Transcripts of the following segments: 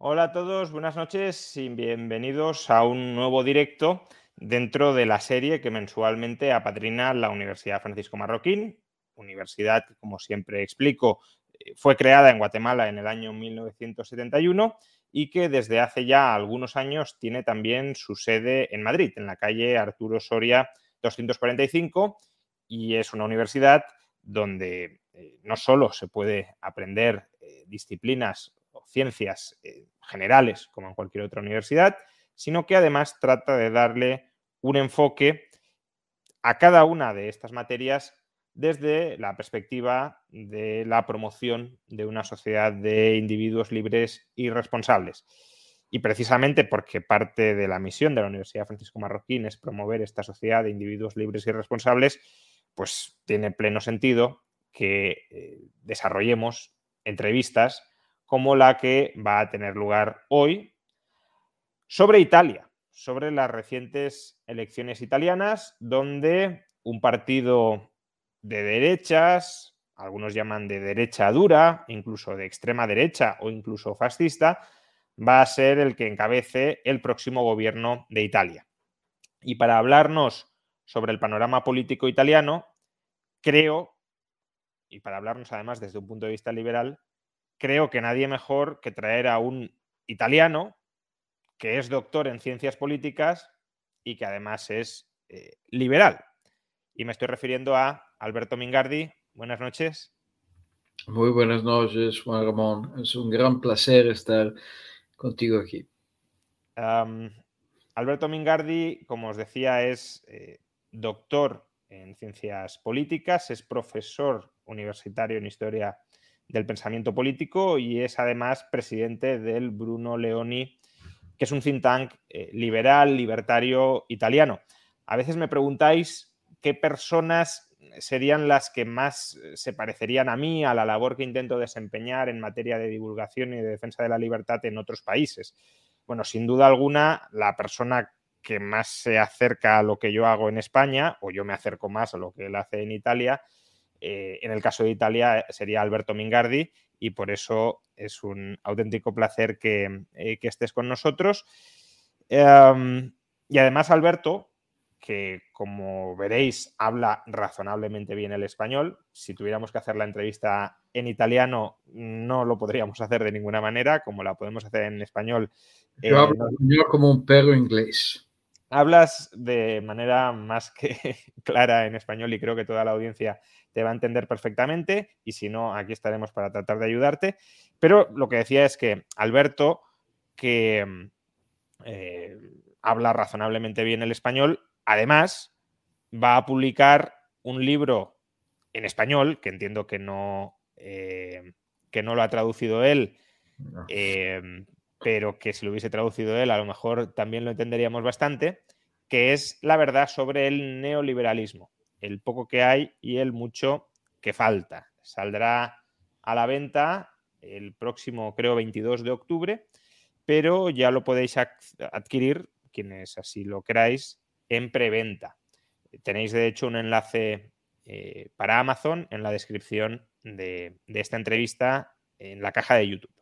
Hola a todos, buenas noches y bienvenidos a un nuevo directo dentro de la serie que mensualmente apadrina la Universidad Francisco Marroquín, universidad que, como siempre explico, eh, fue creada en Guatemala en el año 1971 y que desde hace ya algunos años tiene también su sede en Madrid, en la calle Arturo Soria 245, y es una universidad donde eh, no solo se puede aprender eh, disciplinas ciencias generales como en cualquier otra universidad, sino que además trata de darle un enfoque a cada una de estas materias desde la perspectiva de la promoción de una sociedad de individuos libres y responsables. Y precisamente porque parte de la misión de la Universidad Francisco Marroquín es promover esta sociedad de individuos libres y responsables, pues tiene pleno sentido que eh, desarrollemos entrevistas como la que va a tener lugar hoy sobre Italia, sobre las recientes elecciones italianas, donde un partido de derechas, algunos llaman de derecha dura, incluso de extrema derecha o incluso fascista, va a ser el que encabece el próximo gobierno de Italia. Y para hablarnos sobre el panorama político italiano, creo, y para hablarnos además desde un punto de vista liberal, creo que nadie mejor que traer a un italiano que es doctor en ciencias políticas y que además es eh, liberal. Y me estoy refiriendo a Alberto Mingardi. Buenas noches. Muy buenas noches, Juan Ramón. Es un gran placer estar contigo aquí. Alberto Mingardi, como os decía, es eh, doctor en ciencias políticas, es profesor universitario en historia del pensamiento político y es además presidente del Bruno Leoni, que es un think tank eh, liberal, libertario italiano. A veces me preguntáis qué personas serían las que más eh, se parecerían a mí, a la labor que intento desempeñar en materia de divulgación y de defensa de la libertad en otros países. Bueno, sin duda alguna, la persona que más se acerca a lo que yo hago en España, o yo me acerco más a lo que él hace en Italia, eh, en el caso de Italia sería Alberto Mingardi, y por eso es un auténtico placer que, eh, estés con nosotros. Em, y además, Alberto, que como veréis habla razonablemente bien el español. Si tuviéramos que hacer la entrevista en italiano, no lo podríamos hacer de ninguna manera, como la podemos hacer en español. Yo eh, hablo como un perro inglés. Hablas de manera más que clara en español y creo que toda la audiencia te va a entender perfectamente y si no, aquí estaremos para tratar de ayudarte. Pero lo que decía es que Alberto, que eh, habla razonablemente bien el español, Además, va a publicar un libro en español, que entiendo que no, eh, que no lo ha traducido él, em, pero que si lo hubiese traducido él, a lo mejor también lo entenderíamos bastante, que es la verdad sobre el neoliberalismo, el poco que hay y el mucho que falta. Saldrá a la venta el próximo, creo, 22 de octubre, pero ya lo podéis adquirir, quienes así lo queráis, en preventa. Tenéis de hecho un enlace eh, para Amazon en la descripción de, esta entrevista en la caja de YouTube.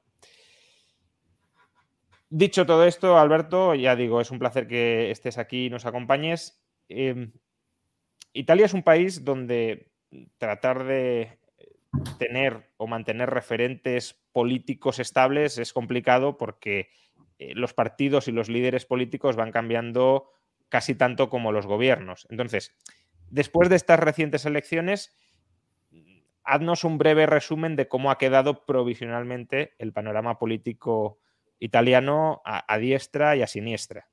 Dicho todo esto, Alberto, ya digo, es un placer que estés aquí y nos acompañes. Em, Italia es un país donde tratar de tener o mantener referentes políticos estables es complicado porque eh, los partidos y los líderes políticos van cambiando casi tanto como los gobiernos. Entonces, después de estas recientes elecciones, haznos un breve resumen de cómo ha quedado provisionalmente el panorama político italiano a, diestra y a siniestra.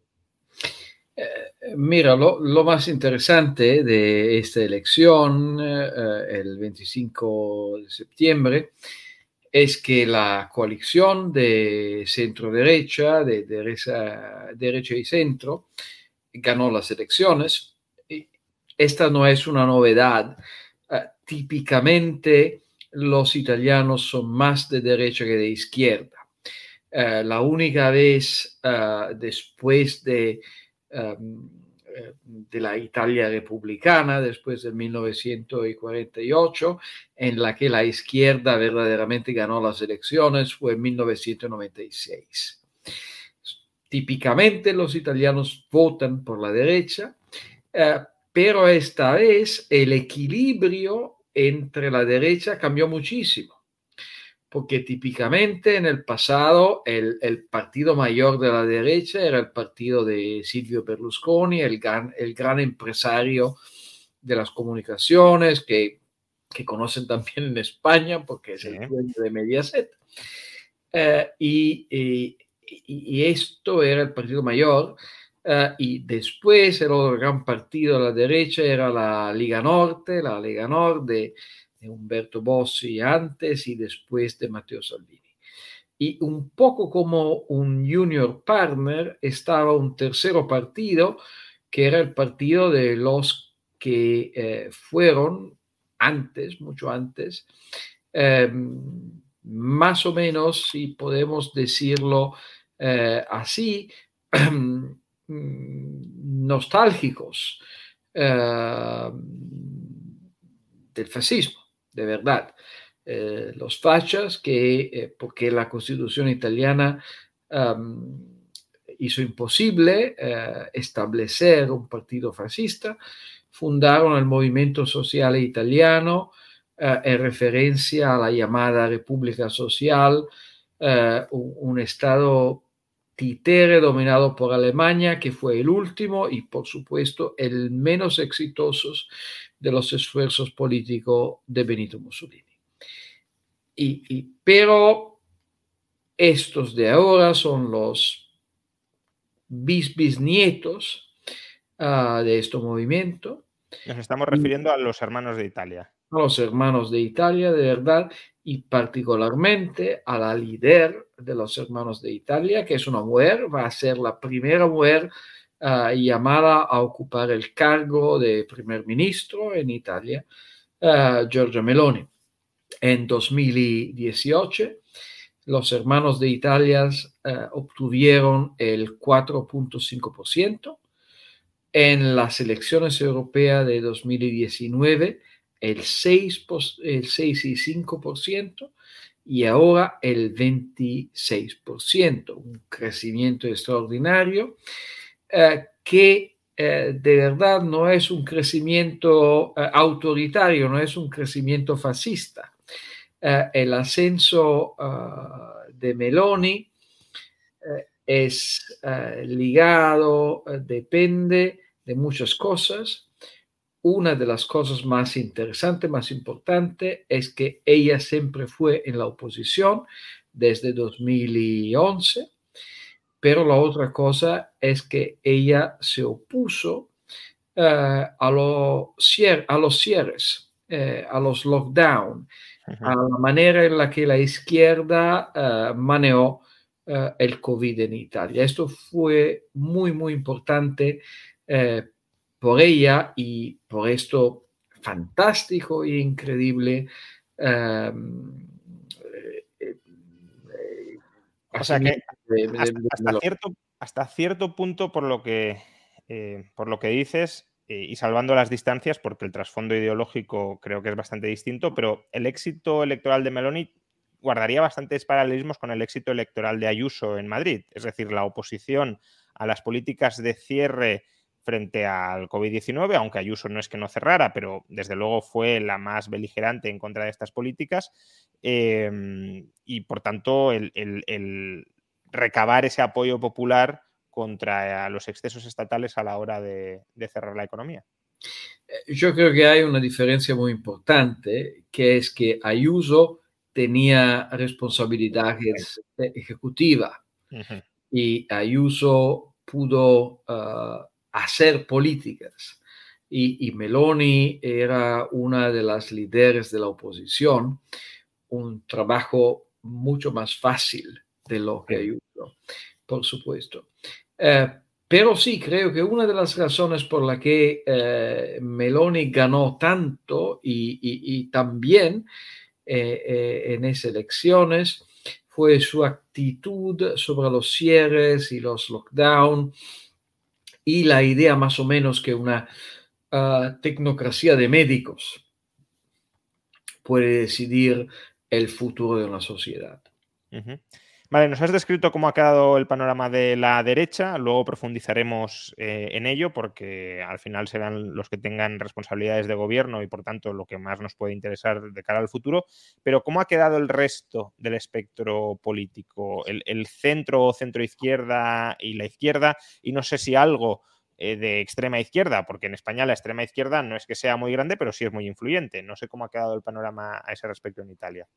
Eh, mira, lo, más interesante de esta elección, eh, el 25 de septiembre, es que la coalición de centro-derecha, de derecha, derecha y centro, ganó las elecciones. Esta no es una novedad. Típicamente los italianos son más de derecha que de izquierda. Uh, la única vez uh, después de um, de la Italia republicana después de 1948, en la que la izquierda verdaderamente ganó las elecciones, fue en 1996. Típicamente los italianos votan por la derecha, eh, pero esta vez el equilibrio entre la derecha cambió muchísimo porque típicamente en el pasado el, el, partido mayor de la derecha era el partido de Silvio Berlusconi, el gran, el gran empresario de las comunicaciones que, que conocen también en España porque es sí. el dueño de Mediaset. Uh, y, y, y, esto era el partido mayor. Uh, y después el otro gran partido de la derecha era la Liga Norte, la Liga Norte de Humberto Bossi antes y después de Matteo Salvini. Y un poco como un junior partner estaba un tercero partido, que era el partido de los que eh, fueron antes, mucho antes, eh, más o menos, si podemos decirlo eh, así, nostálgicos eh, del fascismo de verdad. Eh, los fachas, que eh, porque la constitución italiana hizo imposible eh, establecer un partido fascista, fundaron el movimiento social italiano en referencia a la llamada República Social, un, un estado titere dominado por Alemania, que fue el último y por supuesto el menos exitoso de los esfuerzos políticos de Benito Mussolini. Y, y, pero estos de ahora son los bis bisnietos uh, de este movimiento. Nos estamos refiriendo a los hermanos de Italia. A los hermanos de Italia, de verdad, y particularmente a la líder de los hermanos de Italia, que es una mujer, va a ser la primera mujer uh, llamada a ocupar el cargo de primer ministro en Italia, uh, Giorgia Meloni. En 2018, los hermanos de Italia uh, obtuvieron el 4.5%. En las elecciones europeas de 2019, el 6, el 6 y 5% y ahora el 26%, un crecimiento extraordinario. Eh, que eh, de verdad no es un crecimiento eh, autoritario, no es un crecimiento fascista. el ascenso de Meloni es ligado, depende de muchas cosas. Una de las cosas más interesantes, más importantes, es que ella siempre fue en la oposición desde 2011 pero la otra cosa es que ella se opuso uh, a, lo, a, los cierres, uh, a los lockdown, uh -huh. a la manera en la que la izquierda eh, manejó el COVID en Italia. Esto fue muy, muy importante por ella y por esto fantástico e increíble. Um, o sea que hasta, cierto, hasta, cierto, punto, por lo que, eh, por lo que dices, eh, y salvando las distancias, porque el trasfondo ideológico creo que es bastante distinto, pero el éxito electoral de Meloni guardaría bastantes paralelismos con el éxito electoral de Ayuso en Madrid. Es decir, la oposición a las políticas de cierre frente al COVID-19, aunque Ayuso no es que no cerrara, pero desde luego fue la más beligerante en contra de estas políticas. Eh, y por tanto, el, el, el, recabar ese apoyo popular contra los excesos estatales a la hora de, de cerrar la economía. Eh, yo creo que hay una diferencia muy importante, que es que Ayuso tenía responsabilidades ejecutivas uh -huh. y Ayuso pudo uh, hacer políticas. Y, y, Meloni era una de las líderes de la oposición un trabajo mucho más fácil de lo que ayudó, por supuesto. Eh, pero sí, creo que una de las razones por la que eh, Meloni ganó tanto y, también en esas elecciones fue su actitud sobre los cierres y los lockdowns y la idea más o menos que una uh, tecnocracia de médicos puede decidir el futuro de una sociedad. Vale, nos has descrito cómo ha quedado el panorama de la derecha, luego profundizaremos eh, en ello porque al final serán los que tengan responsabilidades de gobierno y por tanto lo que más nos puede interesar de cara al futuro, pero ¿cómo ha quedado el resto del espectro político? El, centro, centro izquierda y la izquierda, y no sé si algo eh, de extrema izquierda, porque en España la extrema izquierda no es que sea muy grande, pero sí es muy influyente. No sé cómo ha quedado el panorama a ese respecto en Italia.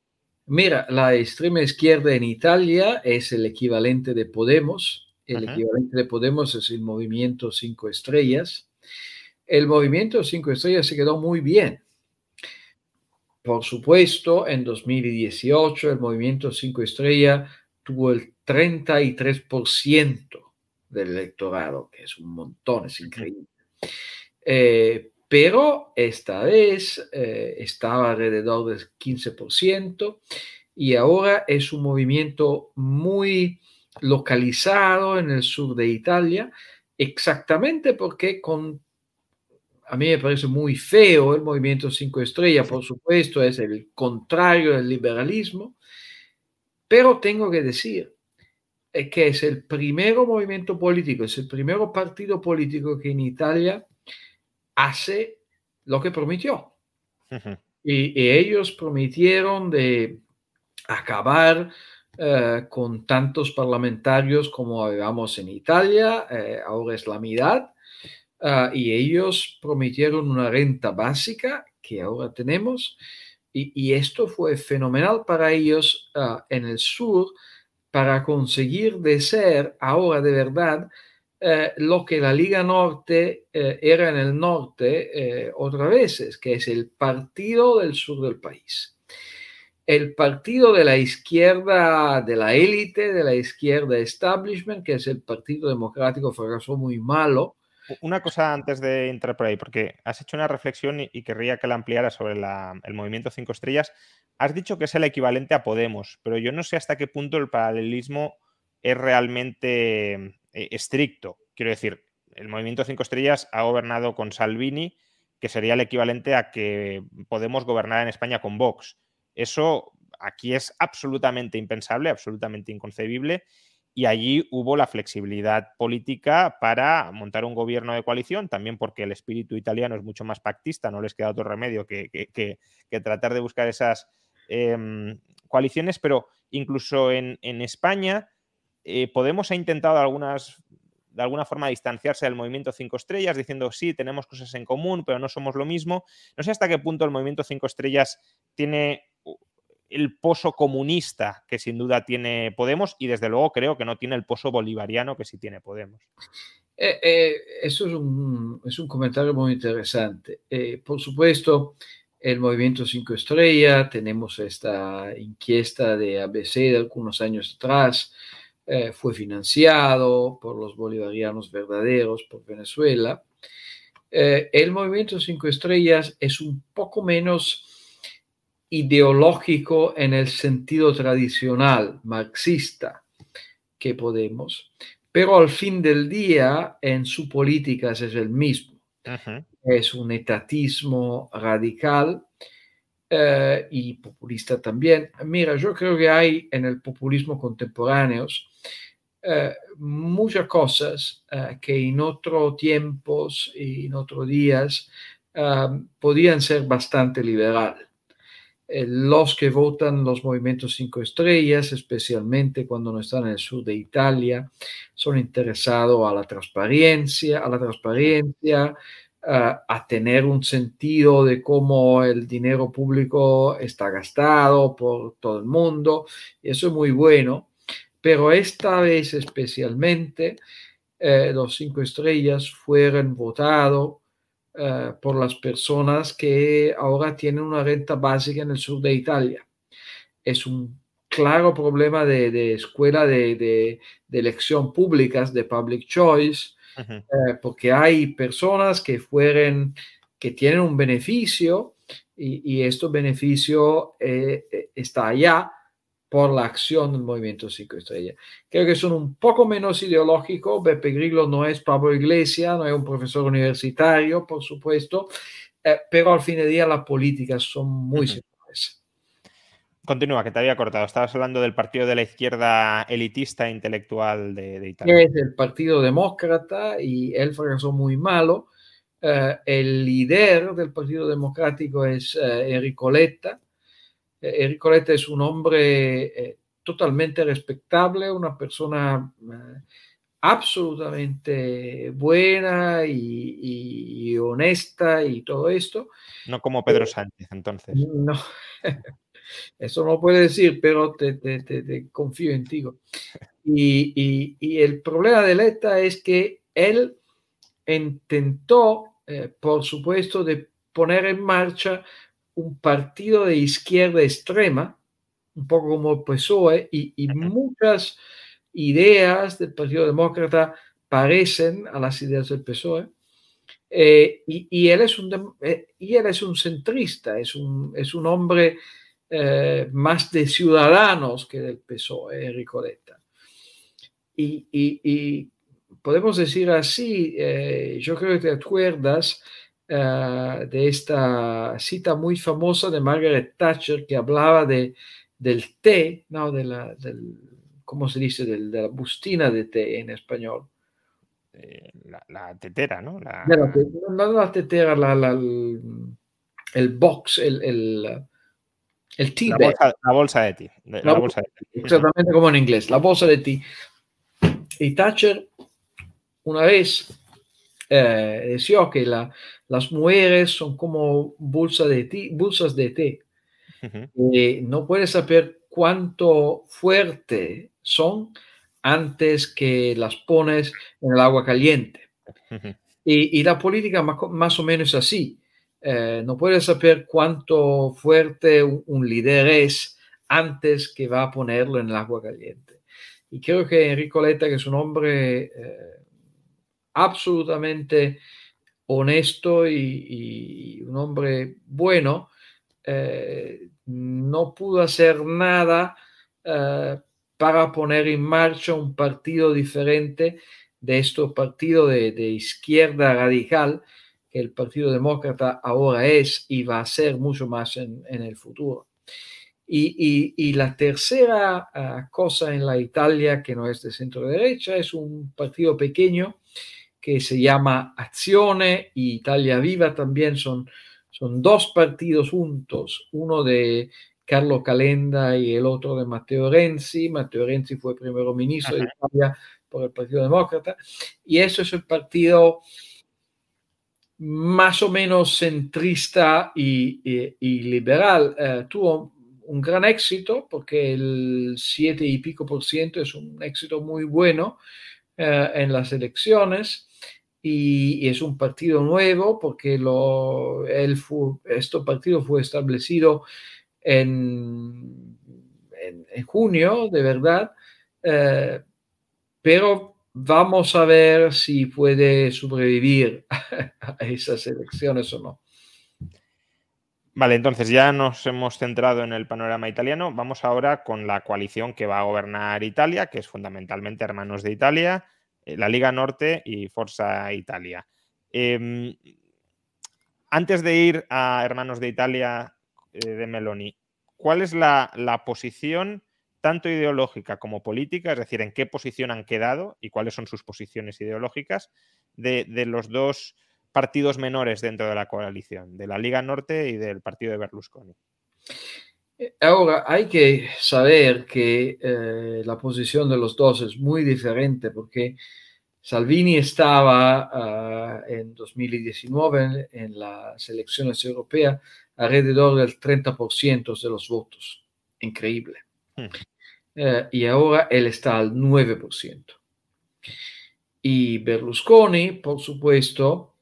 Mira, la extrema izquierda en Italia es el equivalente de Podemos. El equivalente de Podemos es el movimiento Cinco Estrellas. El movimiento Cinco Estrellas se quedó muy bien. Por supuesto, en 2018 el movimiento Cinco Estrellas tuvo el 33% del electorado, que es un montón, es increíble. Eh, pero esta vez eh, estaba alrededor del 15% y ahora es un movimiento muy localizado en el sur de Italia, exactamente porque con, a mí me parece muy feo el movimiento Cinco Estrellas, por supuesto, es el contrario del liberalismo, pero tengo que decir eh, que es el primer movimiento político, es el primer partido político que en Italia hace lo que prometió. y, ellos prometieron de acabar eh, con tantos parlamentarios como habíamos en Italia, eh, ahora es la mitad, ah, y ellos prometieron una renta básica que ahora tenemos, y, esto fue fenomenal para ellos en el sur para conseguir de ser ahora de verdad eh, lo que la Liga Norte eh, era en el norte eh, otras veces, que es el partido del sur del país. El partido de la izquierda, de la élite, de la izquierda establishment, que es el Partido Democrático, fracasó muy malo. Una cosa antes de entrar por ahí, porque has hecho una reflexión y, querría que la ampliara sobre el movimiento Cinco Estrellas. Has dicho que es el equivalente a Podemos, pero yo no sé hasta qué punto el paralelismo es realmente eh, estricto. Quiero decir, el movimiento Cinco Estrellas ha gobernado con Salvini, que sería el equivalente a que podemos gobernar en España con Vox. Eso aquí es absolutamente impensable, absolutamente inconcebible. Y allí hubo la flexibilidad política para montar un gobierno de coalición, también porque el espíritu italiano es mucho más pactista, no les queda otro remedio que, tratar de buscar esas em, coaliciones, pero incluso en España eh, Podemos ha intentado algunas, de alguna forma distanciarse del movimiento Cinco Estrellas, diciendo sí, tenemos cosas en común, pero no somos lo mismo. No sé hasta qué punto el movimiento Cinco Estrellas tiene el pozo comunista que sin duda tiene Podemos y desde luego creo que no tiene el pozo bolivariano que sí tiene Podemos. Eh, eh, eso es un, es un, comentario muy interesante. por supuesto, el movimiento Cinco Estrellas, tenemos esta inquiesta de ABC de algunos años atrás, eh, fue financiado por los bolivarianos verdaderos, por Venezuela. Eh, el movimiento Cinco Estrellas es un poco menos ideológico en el sentido tradicional marxista que Podemos, pero al fin del día en su política es el mismo. Es un etatismo radical eh, y populista también. Mira, yo creo que hay en el populismo contemporáneo eh, muchas cosas eh, que en otros tiempos y en otros días podían ser bastante liberal. los que votan los movimientos cinco estrellas, especialmente cuando no están en el sur de Italia, son interesados a la transparencia, a la transparencia, a tener un sentido de cómo el dinero público está gastado por todo el mundo. Y eso es muy bueno, pero esta vez especialmente eh, los cinco estrellas fueron votados eh, por las personas que ahora tienen una renta básica en el sur de Italia. es un claro problema de, escuela de, elección públicas, de public choice, eh, porque hay personas que fueron, que tienen un beneficio y, y este beneficio eh, eh, está allá por la acción del movimiento 5 estrellas. Creo que son un poco menos ideológicos. Beppe Grillo no es Pablo Iglesias, no es un profesor universitario, por supuesto, pero al fin de día las políticas son muy similares. Continúa, que te había cortado. Estabas hablando del partido de la izquierda elitista e intelectual de, Italia. Es el Partido Demócrata y él fracasó muy malo. Eh, el líder del Partido Democrático es eh, Enrico Letta. Eh, Enrico Letta es un hombre totalmente respetable, una persona absolutamente buena y, honesta y todo esto. No como Pedro Sánchez, entonces. No. Eso no puede decir, pero te, confío en ti. Y, el problema de Leta es que él intentó, eh, por supuesto, de poner en marcha un partido de izquierda extrema, un poco como el PSOE, y, muchas ideas del Partido Demócrata parecen a las ideas del PSOE. Eh, y, él es un, eh, y él es un centrista, es un, es un hombre eh, más de ciudadanos que del PSOE, Ricoleta. Y, y, podemos decir así, eh, yo creo que te acuerdas eh, de esta cita muy famosa de Margaret Thatcher que hablaba de, del té, ¿no? De la, del, ¿cómo se dice? de la bustina de té en español. La, tetera, ¿no? La... no, la tetera, la, el, box, el, el tea la bolsa, de ti. La, Exactamente como en inglés, la bolsa de ti. Y Thatcher una vez eh, decía que la, las mujeres son como bolsa de ti, bolsas de té. y no puedes saber cuánto fuerte son antes que las pones en el agua caliente. y, y, la política más, más o menos así. Eh, no puedes saber cuánto fuerte un, líder es antes que va a ponerlo en el agua caliente. Y creo que Enrico Letta, que es un hombre eh, absolutamente honesto y, un hombre bueno, eh, no pudo hacer nada para poner en marcha un partido diferente de estos partidos de, de izquierda radical el Partido Demócrata ahora es y va a ser mucho más en, el futuro. Y, la tercera ah, cosa en la Italia que no es de centro derecha es un partido pequeño que se llama Accione y Italia Viva también son, son dos partidos juntos, uno de Carlo Calenda y el otro de Matteo Renzi. Matteo Renzi fue primero ministro de Italia por el Partido Demócrata y eso es el partido más o menos centrista y, liberal, eh, tuvo un gran éxito porque el 7 y pico por ciento es un éxito muy bueno eh, en las elecciones y, es un partido nuevo porque lo, este partido fue establecido en, junio, de verdad, eh, pero Vamos a ver si puede sobrevivir a esas elecciones o no. Vale, entonces ya nos hemos centrado en el panorama italiano. Vamos ahora con la coalición que va a gobernar Italia, que es fundamentalmente Hermanos de Italia, la Liga Norte y Forza Italia. Em, antes de ir a Hermanos de Italia eh, de Meloni, ¿cuál es la, la posición tanto ideológica como política, es decir, en qué posición han quedado y cuáles son sus posiciones ideológicas de, los dos partidos menores dentro de la coalición, de la Liga Norte y del partido de Berlusconi. Ahora, hay que saber que eh, la posición de los dos es muy diferente porque Salvini estaba ah, en 2019 en, las elecciones europeas alrededor del 30% de los votos. Increíble. Hmm. Eh, y ahora él está al 9%. Y Berlusconi, por supuesto,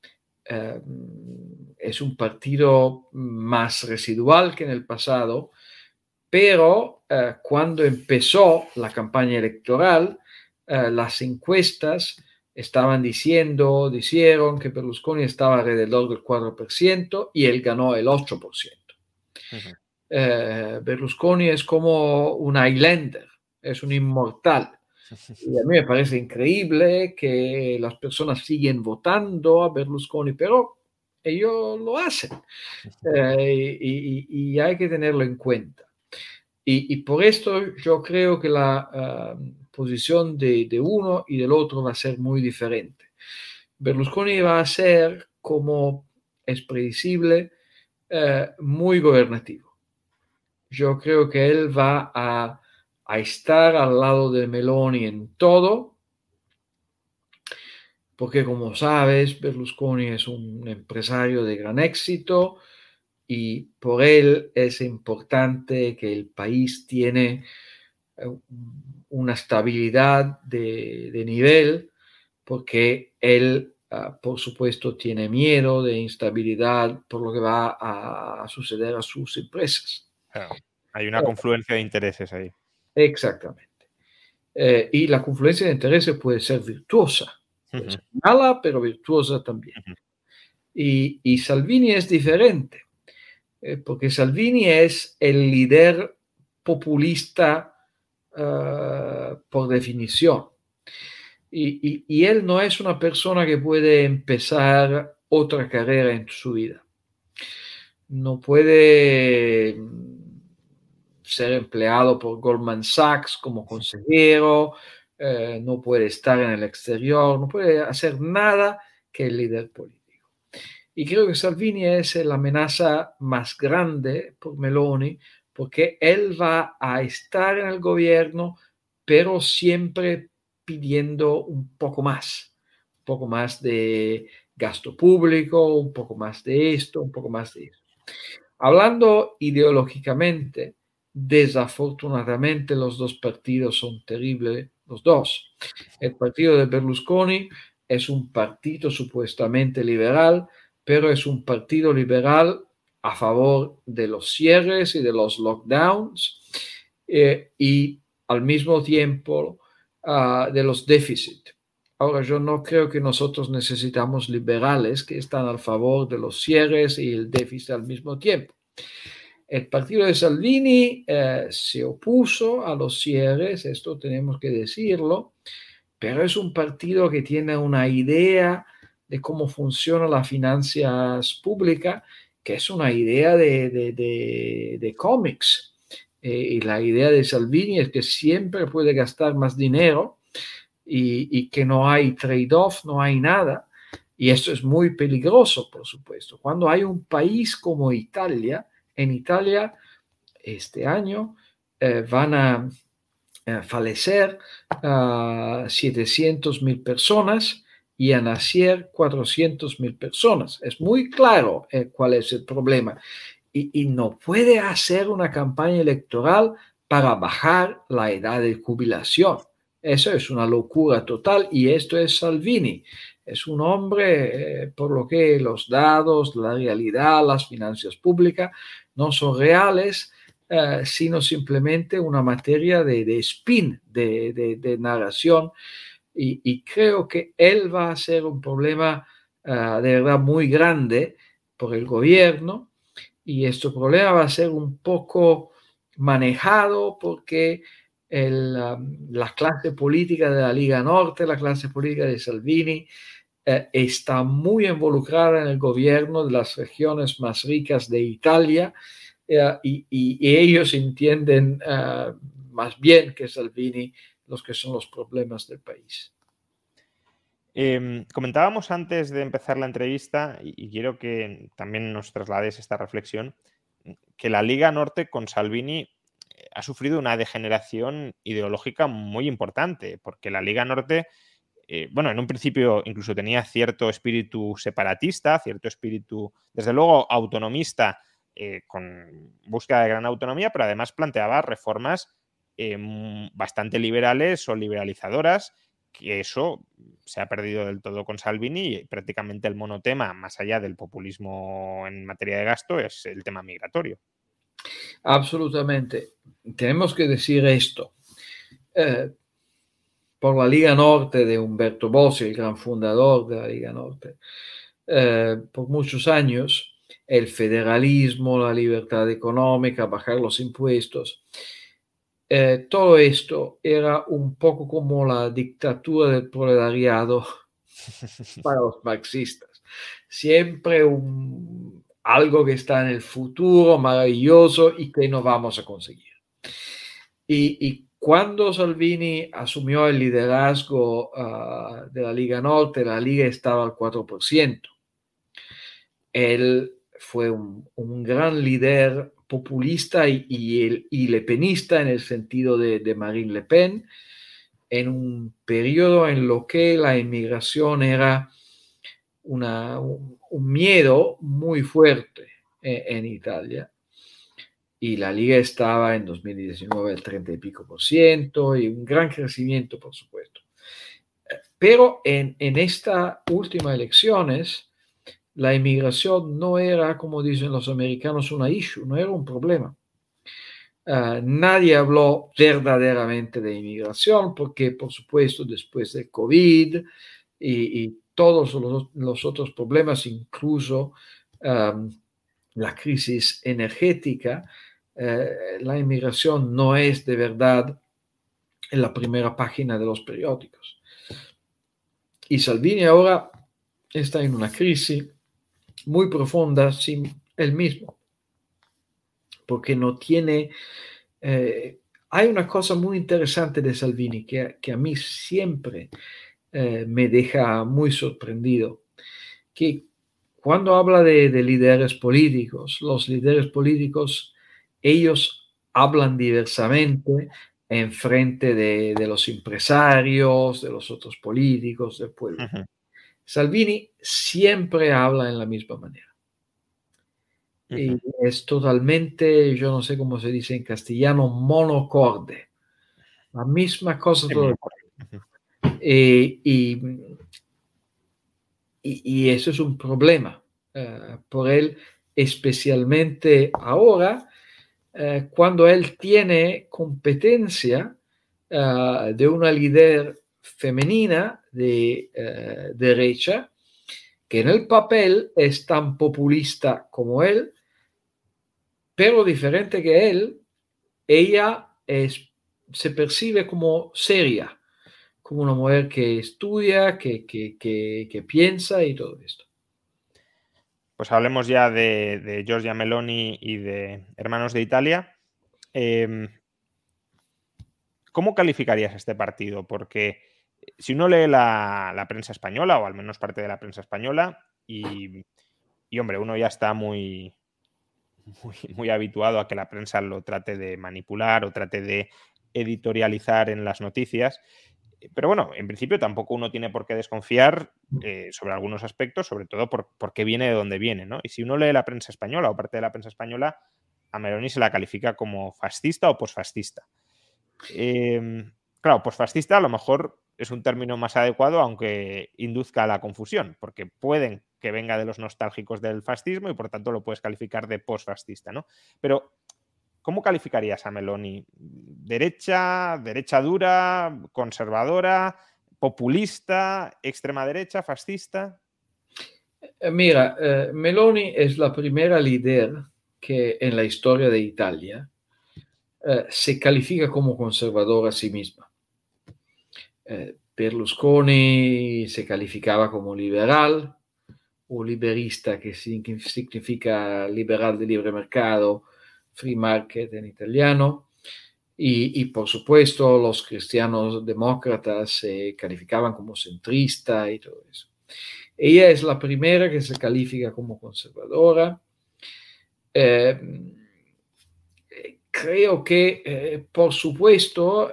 eh, es un partido más residual que en el pasado, pero eh, cuando empezó la campaña electoral, eh, las encuestas estaban diciendo, dijeron que Berlusconi estaba alrededor del 4% y él ganó el 8%. Eh, Berlusconi es como un Highlander, es un inmortal. Y a mí me parece increíble que las personas siguen votando a Berlusconi, pero ellos lo hacen eh, y, hay que tenerlo en cuenta. Y, por esto yo creo que la ah, posición de, uno y del otro va a ser muy diferente. Berlusconi va a ser, como es predecible, eh, muy gobernativo. Yo creo que él va a, a estar al lado de Meloni en todo, porque como sabes, Berlusconi es un empresario de gran éxito y por él es importante que el país tiene eh, una estabilidad de, nivel, porque él, ah, por supuesto, tiene miedo de instabilidad por lo que va a, suceder a sus empresas. hay una confluencia de intereses ahí. Exactamente. Eh, y la confluencia de intereses puede ser virtuosa mala, pero virtuosa también. y, Salvini es diferente, eh, porque Salvini es el líder populista ah, por definición. Y, él no es una persona que puede empezar otra carrera en su vida. No puede mm, ser empleado por Goldman Sachs como consejero, eh, no puede estar en el exterior, no puede hacer nada que el líder político. Y creo que Salvini es la amenaza más grande por Meloni, porque él va a estar en el gobierno, pero siempre pidiendo un poco más, un poco más de gasto público, un poco más de esto, un poco más de eso. Hablando ideológicamente, desafortunadamente los dos partidos son terribles los dos. El partido de Berlusconi es un partido supuestamente liberal, pero es un partido liberal a favor de los cierres y de los lockdowns eh, y al mismo tiempo ah, de los déficits. Ahora, yo no creo que nosotros necesitamos liberales que están a favor de los cierres y el déficit al mismo tiempo. El partido de Salvini eh, se opuso a los cierres, esto tenemos que decirlo, pero es un partido que tiene una idea de cómo funciona las finanzas públicas, que es una idea de, cómics. Eh, y la idea de Salvini es que siempre puede gastar más dinero y, y que no hay trade-off, no hay nada. Y esto es muy peligroso, por supuesto. Cuando hay un país como Italia, en Italia este año eh, van a, fallecer 700 mil personas y a nacer 400 mil personas. Es muy claro eh, cuál es el problema. Y, no puede hacer una campaña electoral para bajar la edad de jubilación. Eso es una locura total y esto es Salvini. Es un hombre eh, por lo que los dados, la realidad, las finanzas públicas no son reales, eh, sino simplemente una materia de, spin, de, narración. Y, creo que él va a ser un problema eh, de verdad muy grande por el gobierno y este problema va a ser un poco manejado porque um, la clase política de la Liga Norte, la clase política de Salvini, eh, está muy involucrada en el gobierno de las regiones más ricas de Italia eh, y, ellos entienden eh, más bien que Salvini los que son los problemas del país. Em, comentábamos antes de empezar la entrevista, y, quiero que también nos traslades esta reflexión, que la Liga Norte con Salvini ha sufrido una degeneración ideológica muy importante, porque la Liga Norte eh, bueno, en un principio incluso tenía cierto espíritu separatista, cierto espíritu, desde luego, autonomista, eh, con búsqueda de gran autonomía, pero además planteaba reformas eh, bastante liberales o liberalizadoras, que eso se ha perdido del todo con Salvini y prácticamente el monotema, más allá del populismo en materia de gasto, es el tema migratorio. Absolutamente. Tenemos que decir esto. Eh, por la Liga Norte de Humberto Bossi, el gran fundador de la Liga Norte, eh, por muchos años, el federalismo, la libertad económica, bajar los impuestos, eh, todo esto era un poco como la dictadura del proletariado para los marxistas. Siempre un, algo que está en el futuro maravilloso y que no vamos a conseguir. Y, cuando Salvini asumió el liderazgo ah, de la Liga Norte, la Liga estaba al 4%. Él fue un, gran líder populista y, y, lepenista en el sentido de, de Marine Le Pen, en un periodo en lo que la inmigración era una, un, miedo muy fuerte eh, en, Italia. Y la liga estaba en 2019 al 30 y pico por ciento y un gran crecimiento, por supuesto. Pero en, en estas últimas elecciones, la inmigración no era, como dicen los americanos, una issue, no era un problema. Ah, nadie habló verdaderamente de inmigración porque, por supuesto, después del COVID y, todos los, otros problemas, incluso la crisis energética, eh, la inmigración no es de verdad en la primera página de los periódicos. Y Salvini ahora está en una crisis muy profunda sin él mismo porque no tiene... Eh, hay una cosa muy interesante de Salvini que, que a mí siempre eh, me deja muy sorprendido, que cuando habla de, líderes políticos, los líderes políticos, ellos hablan diversamente en frente de, los empresarios, de los otros políticos, del pueblo. Salvini siempre habla en la misma manera. Y es totalmente, yo no sé cómo se dice en castellano, monocorde. La misma cosa todo el eh, y, y, eso es un problema eh, por él, especialmente ahora, eh, cuando él tiene competencia de una líder femenina de derecha, que en el papel es tan populista como él, pero diferente que él, ella es, se percibe como seria, como una mujer que estudia, que, que, piensa y todo esto. Pues hablemos ya de, de Giorgia Meloni y de Hermanos de Italia. Em, ¿Cómo calificarías este partido? Porque si uno lee la, prensa española, o al menos parte de la prensa española, y, y hombre, uno ya está muy, muy, habituado a que la prensa lo trate de manipular o trate de editorializar en las noticias. Pero bueno, en principio tampoco uno tiene por qué desconfiar eh, sobre algunos aspectos, sobre todo por, porque viene de donde viene, ¿no? Y si uno lee la prensa española o parte de la prensa española, a Meloni se la califica como fascista o posfascista. Em, claro, posfascista a lo mejor es un término más adecuado, aunque induzca a la confusión, porque pueden que venga de los nostálgicos del fascismo y por tanto lo puedes calificar de posfascista, ¿no? Pero, ¿cómo calificarías a Meloni? ¿Derecha, derecha dura, conservadora, populista, extrema derecha, fascista? Eh, mira, eh, Meloni es la primera líder que en la historia de Italia eh, se califica como conservadora a sí misma. Eh, Berlusconi se calificaba como liberal o liberista, que significa liberal de libre mercado, free market en italiano. Y, por supuesto los cristianos demócratas se calificaban como centrista y todo eso. Ella es la primera que se califica como conservadora. Eh, creo que, eh, por supuesto,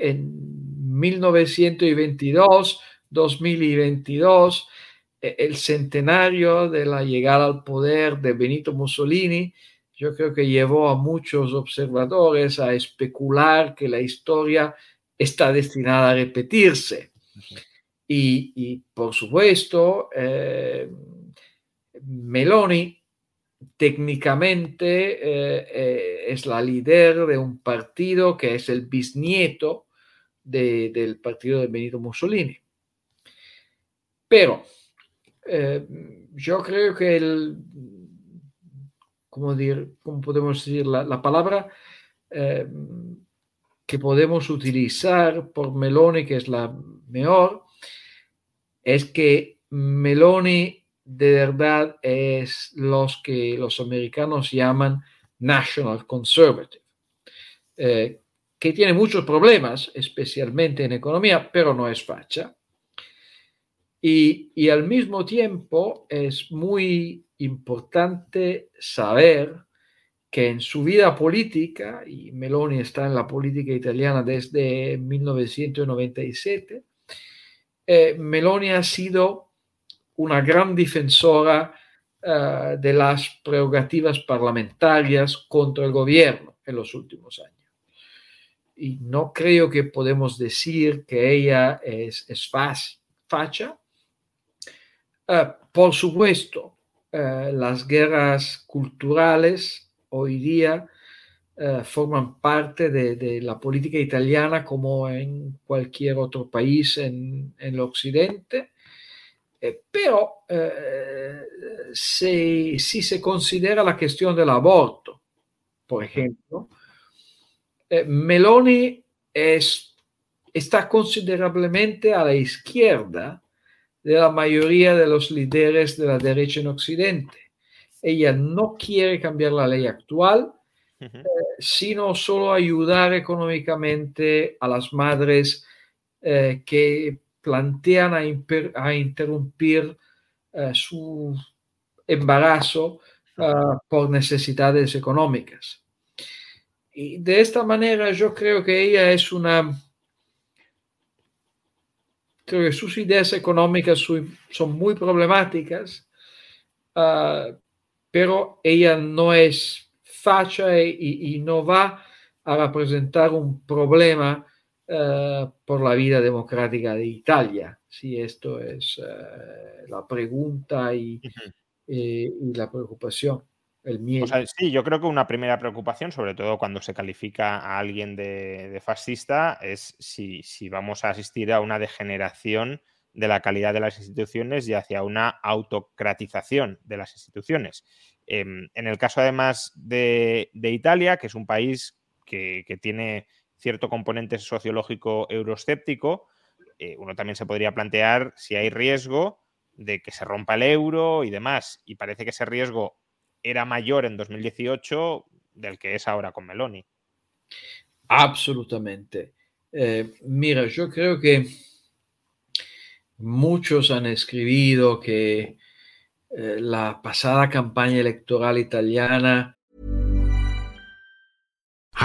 en 1922, 2022, e, el centenario de la llegada al poder de Benito Mussolini, yo creo que llevó a muchos observadores a especular que la historia está destinada a repetirse. Y, por supuesto, eh, Meloni técnicamente eh, eh, es la líder de un partido que es el bisnieto del partido de Benito Mussolini. Pero yo creo que el, ¿cómo, decir, cómo podemos decir la palabra? que podemos utilizar por Meloni, que es la mejor, es que Meloni de verdad es los que los americanos llaman National Conservative, eh, que tiene muchos problemas, especialmente en economía, pero no es facha. Y, y al mismo tiempo es muy importante saber que en su vida política, y Meloni está en la política italiana desde 1997, eh, Meloni ha sido una gran defensora eh, de las prerrogativas parlamentarias contra el gobierno en los últimos años. Y no creo que podemos decir que ella es, es facha. Eh, por supuesto, las guerras culturales hoy día eh, forman parte de, la política italiana como en cualquier otro país en, el occidente. Eh, pero eh, si, se considera la cuestión del aborto, por ejemplo, Meloni es, está considerablemente a la izquierda de la mayoría de los líderes de la derecha en Occidente. Ella no quiere cambiar la ley actual, eh, sino solo ayudar económicamente a las madres eh, que plantean a, interrumpir eh, su embarazo por necesidades económicas. Y de esta manera yo creo que ella es una... Creo que sus ideas económicas son muy problemáticas, ah, pero ella no es facha y, no va a representar un problema eh, por la vida democrática de Italia. Si esto es eh, la pregunta y, eh, y, la preocupación, el miedo. sí, yo creo que una primera preocupación, sobre todo cuando se califica a alguien de, fascista, es si, si, vamos a asistir a una degeneración de la calidad de las instituciones y hacia una autocratización de las instituciones. Em, en el caso además de, Italia, que es un país que, tiene cierto componente sociológico euroscéptico, eh, uno también se podría plantear si hay riesgo de que se rompa el euro y demás. Y parece que ese riesgo era mayor en 2018 del que es ahora con Meloni. Absolutamente. Eh, mira, yo creo que Muchos han escrito que eh, la pasada campaña electoral italiana.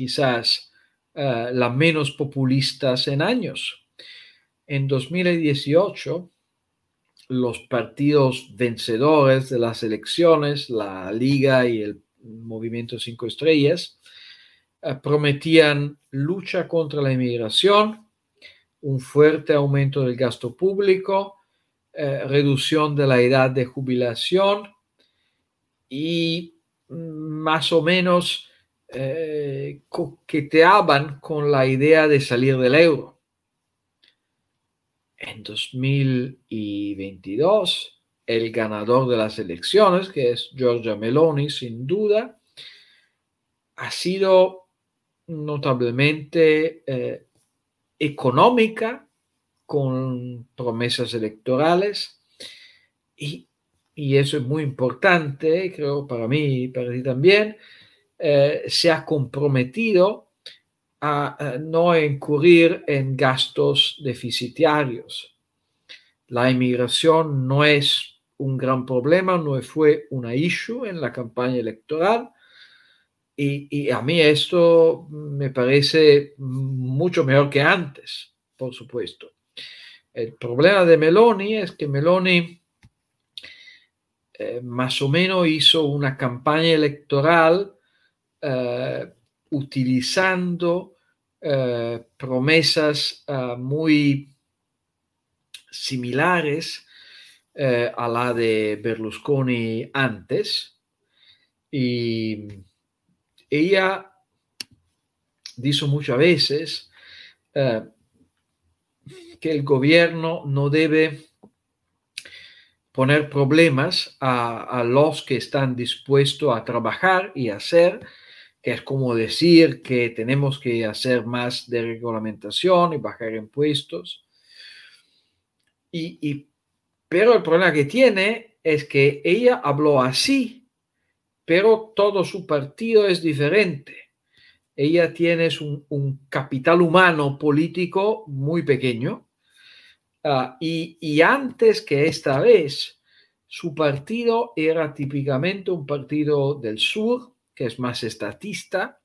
quizás uh, la menos populistas en años. En 2018, los partidos vencedores de las elecciones, la Liga y el Movimiento Cinco Estrellas, eh, prometían lucha contra la inmigración, un fuerte aumento del gasto público, eh, reducción de la edad de jubilación y mm, más o menos eh, coqueteaban con la idea de salir del euro. En 2022, el ganador de las elecciones, que es Giorgia Meloni, sin duda, ha sido notablemente eh, económica con promesas electorales y, eso es muy importante, creo para mí y para ti también, eh, se ha comprometido a, no incurrir en gastos deficitarios. La inmigración no es un gran problema, no fue una issue en la campaña electoral. Y, y, a mí esto me parece mucho mejor que antes, por supuesto. El problema de Meloni es que Meloni eh, más o menos hizo una campaña electoral eh, utilizando eh, promesas muy similares a la de Berlusconi antes. Y ella dijo muchas veces que el gobierno no debe poner problemas a, los que están dispuestos a trabajar y hacer, que es como decir que tenemos que hacer más de regulamentación y bajar impuestos. Y, pero el problema que tiene es que ella habló así, pero todo su partido es diferente. Ella tiene un capital humano político muy pequeño Ah, y, antes que esta vez, su partido era típicamente un partido del sur, que es más estatista,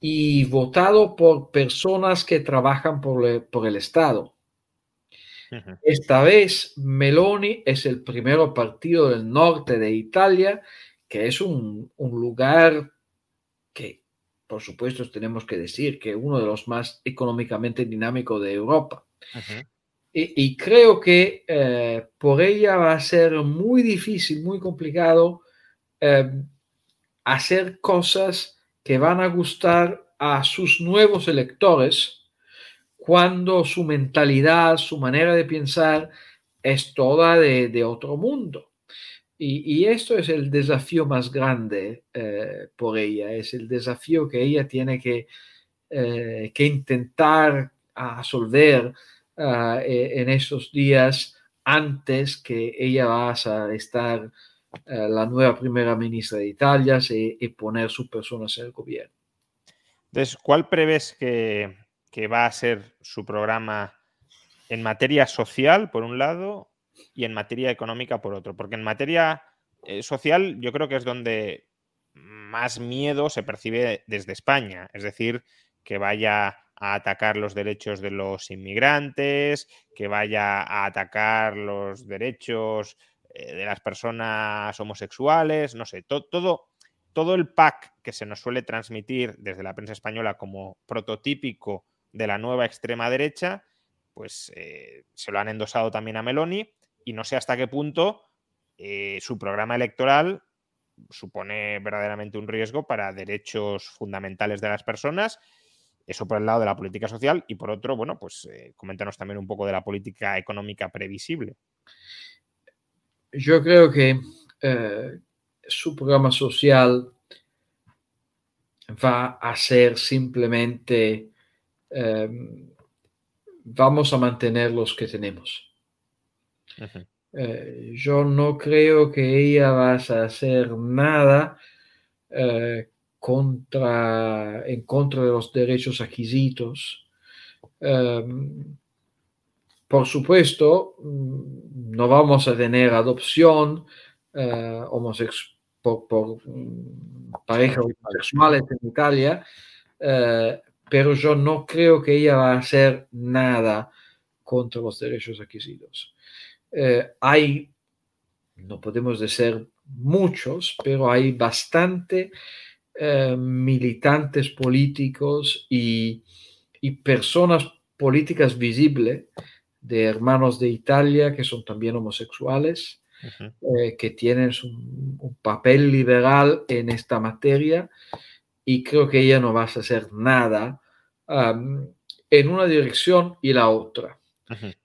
y votado por personas que trabajan por, el Estado. Esta vez, Meloni es el primer partido del norte de Italia, que es un, lugar que, por supuesto, tenemos que decir que es uno de los más económicamente dinámicos de Europa. Y, creo que eh, por ella va a ser muy difícil, muy complicado eh, hacer cosas que van a gustar a sus nuevos electores cuando su mentalidad, su manera de pensar es toda de, otro mundo. Y, esto es el desafío más grande eh, por ella, es el desafío que ella tiene que, que intentar resolver Ah, eh, en esos días antes que ella va a estar eh, la nueva primera ministra de Italia y, poner sus personas en el gobierno. Entonces, ¿cuál prevés que, va a ser su programa en materia social, por un lado, y en materia económica, por otro? Porque en materia eh, social yo creo que es donde más miedo se percibe desde España, es decir, que vaya a atacar los derechos de los inmigrantes, que vaya a atacar los derechos eh, de las personas homosexuales, no sé, todo, todo el pack que se nos suele transmitir desde la prensa española como prototípico de la nueva extrema derecha, pues eh, se lo han endosado también a Meloni y no sé hasta qué punto eh, su programa electoral supone verdaderamente un riesgo para derechos fundamentales de las personas eso por el lado de la política social y por otro, bueno, pues eh, coméntanos también un poco de la política económica previsible. Yo creo que eh, su programa social va a ser simplemente, em, vamos a mantener los que tenemos. Eh, yo no creo que ella va a hacer nada contra, en contra de los derechos adquisitos. Em, por supuesto, mm, no vamos a tener adopción uh, por, mm, parejas homosexuales en Italia, eh, pero yo no creo que ella va a hacer nada contra los derechos adquiridos. Eh, hay, no podemos decir muchos, pero hay bastante eh, militantes políticos y, y, personas políticas visibles de hermanos de Italia que son también homosexuales, uh -huh. eh, que tienen un, un, papel liberal en esta materia y creo que ella no va a hacer nada um, en una dirección y la otra. Uh -huh.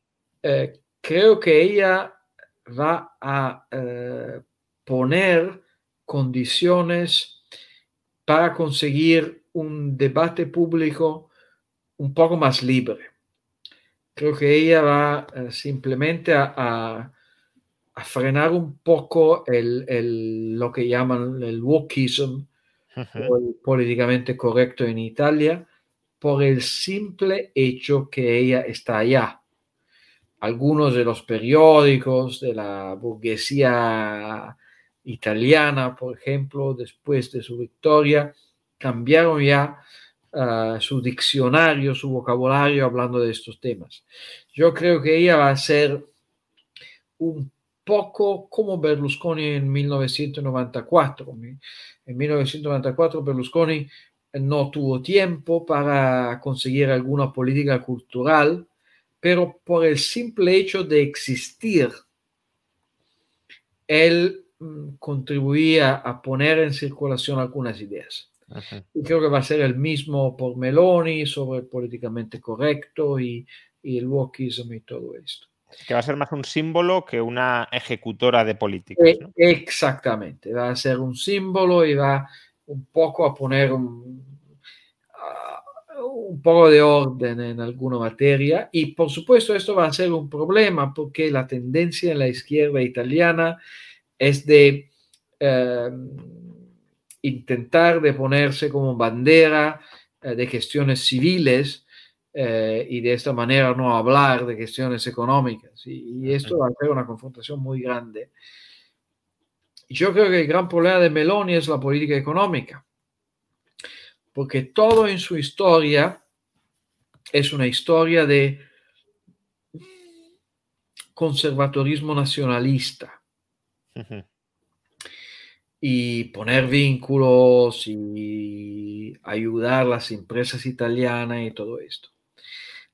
eh, creo que ella va a eh, poner condiciones para conseguir un debate público un poco más libre. Creo que ella va uh, simplemente a, a, a, frenar un poco el, el, lo que llaman el wokeism, uh -huh. o el políticamente correcto en Italia, por el simple hecho que ella está allá. Algunos de los periódicos de la burguesía italiana, por ejemplo, después de su victoria, cambiaron ya su diccionario, su vocabulario hablando de estos temas. Yo creo que ella va a ser un poco como Berlusconi en 1994. En 1994 Berlusconi no tuvo tiempo para conseguir alguna política cultural, pero por el simple hecho de existir, él mm, contribuía a poner en circulación algunas ideas. -huh. Y creo que va a ser el mismo por Meloni sobre el políticamente correcto y, y el wokism y todo esto. Que va a ser más un símbolo que una ejecutora de políticas. ¿no? Exactamente, va a ser un símbolo y va un poco a poner un, un poco de orden en alguna materia. Y por supuesto esto va a ser un problema porque la tendencia en la izquierda italiana es de eh, intentar de ponerse como bandera eh, de cuestiones civiles eh, y de esta manera no hablar de cuestiones económicas. Y, y, esto va a ser una confrontación muy grande. Yo creo que el gran problema de Meloni es la política económica, porque todo en su historia es una historia de conservatorismo nacionalista. Uh -huh. Y poner vínculos y ayudar a las empresas italianas y todo esto.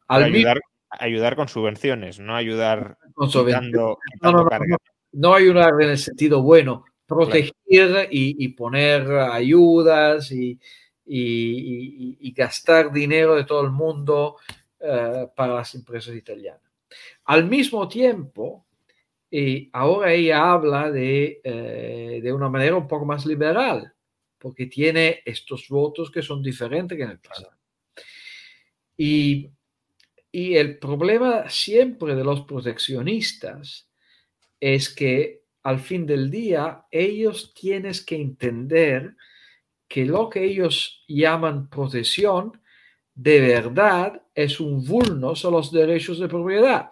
Al ayudar, mismo, ayudar, con subvenciones, no ayudar con quitando, quitando no, no, no, no, ayudar en el sentido bueno, proteger claro. y, y, poner ayudas y, y, y, gastar dinero de todo el mundo uh, para las empresas italianas. Al mismo tiempo, y ahora ella habla de, eh, de una manera un poco más liberal, porque tiene estos votos que son diferentes que en el pasado. Y, y el problema siempre de los proteccionistas es que al fin del día ellos tienen que entender que lo que ellos llaman protección de verdad es un vulno a los derechos de propiedad.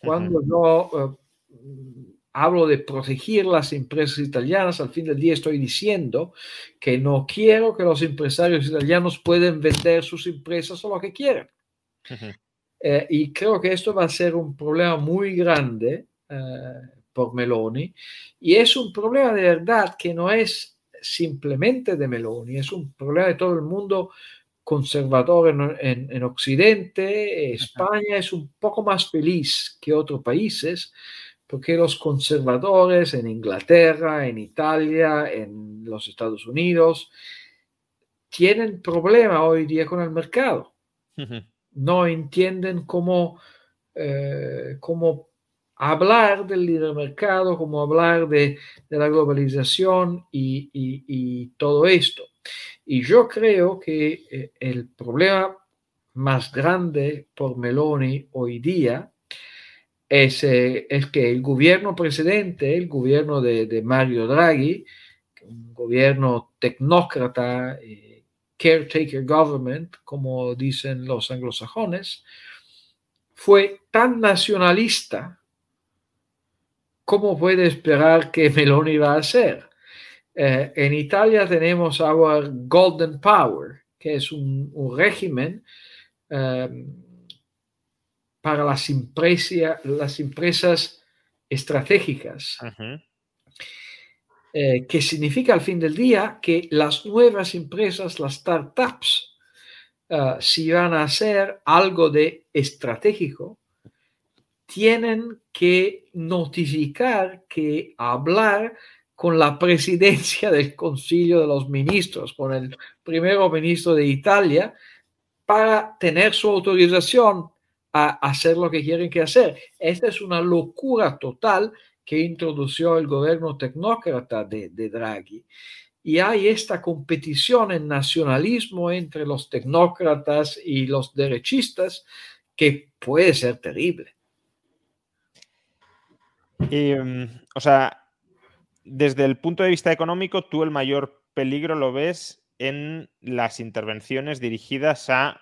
Cuando uh -huh. yo hablo de proteger las empresas italianas, al fin del día estoy diciendo que no quiero que los empresarios italianos puedan vender sus empresas a lo que quieran. Uh -huh. eh, y creo que esto va a ser un problema muy grande eh, por Meloni. Y es un problema de verdad que no es simplemente de Meloni, es un problema de todo el mundo conservador en, en, en Occidente. España uh -huh. es un poco más feliz que otros países porque los conservadores en Inglaterra, en Italia, en los Estados Unidos, tienen problema hoy día con el mercado. Uh -huh. No entienden cómo, eh, cómo hablar del libre mercado, cómo hablar de, de la globalización y, y, y, todo esto. Y yo creo que eh, el problema más grande por Meloni hoy día es, eh, es, que el gobierno precedente, el gobierno de, de Mario Draghi, un gobierno tecnócrata, eh, caretaker government, como dicen los anglosajones, fue tan nacionalista como puede esperar que Meloni va a ser. Eh, en Italia tenemos our Golden Power, que es un, régimen para las, empresa, las empresas estratégicas, eh, que significa al fin del día que las nuevas empresas, las startups, uh, si van a hacer algo de estratégico, tienen que notificar que hablar con la presidencia del Consejo de los Ministros, con el primer ministro de Italia, para tener su autorización hacer lo que quieren que hacer. Esta es una locura total que introdució el gobierno tecnócrata de, Draghi. Y hay esta competición en nacionalismo entre los tecnócratas y los derechistas que puede ser terrible. Mm, o sea, desde el punto de vista económico, tú el mayor peligro lo ves en las intervenciones dirigidas a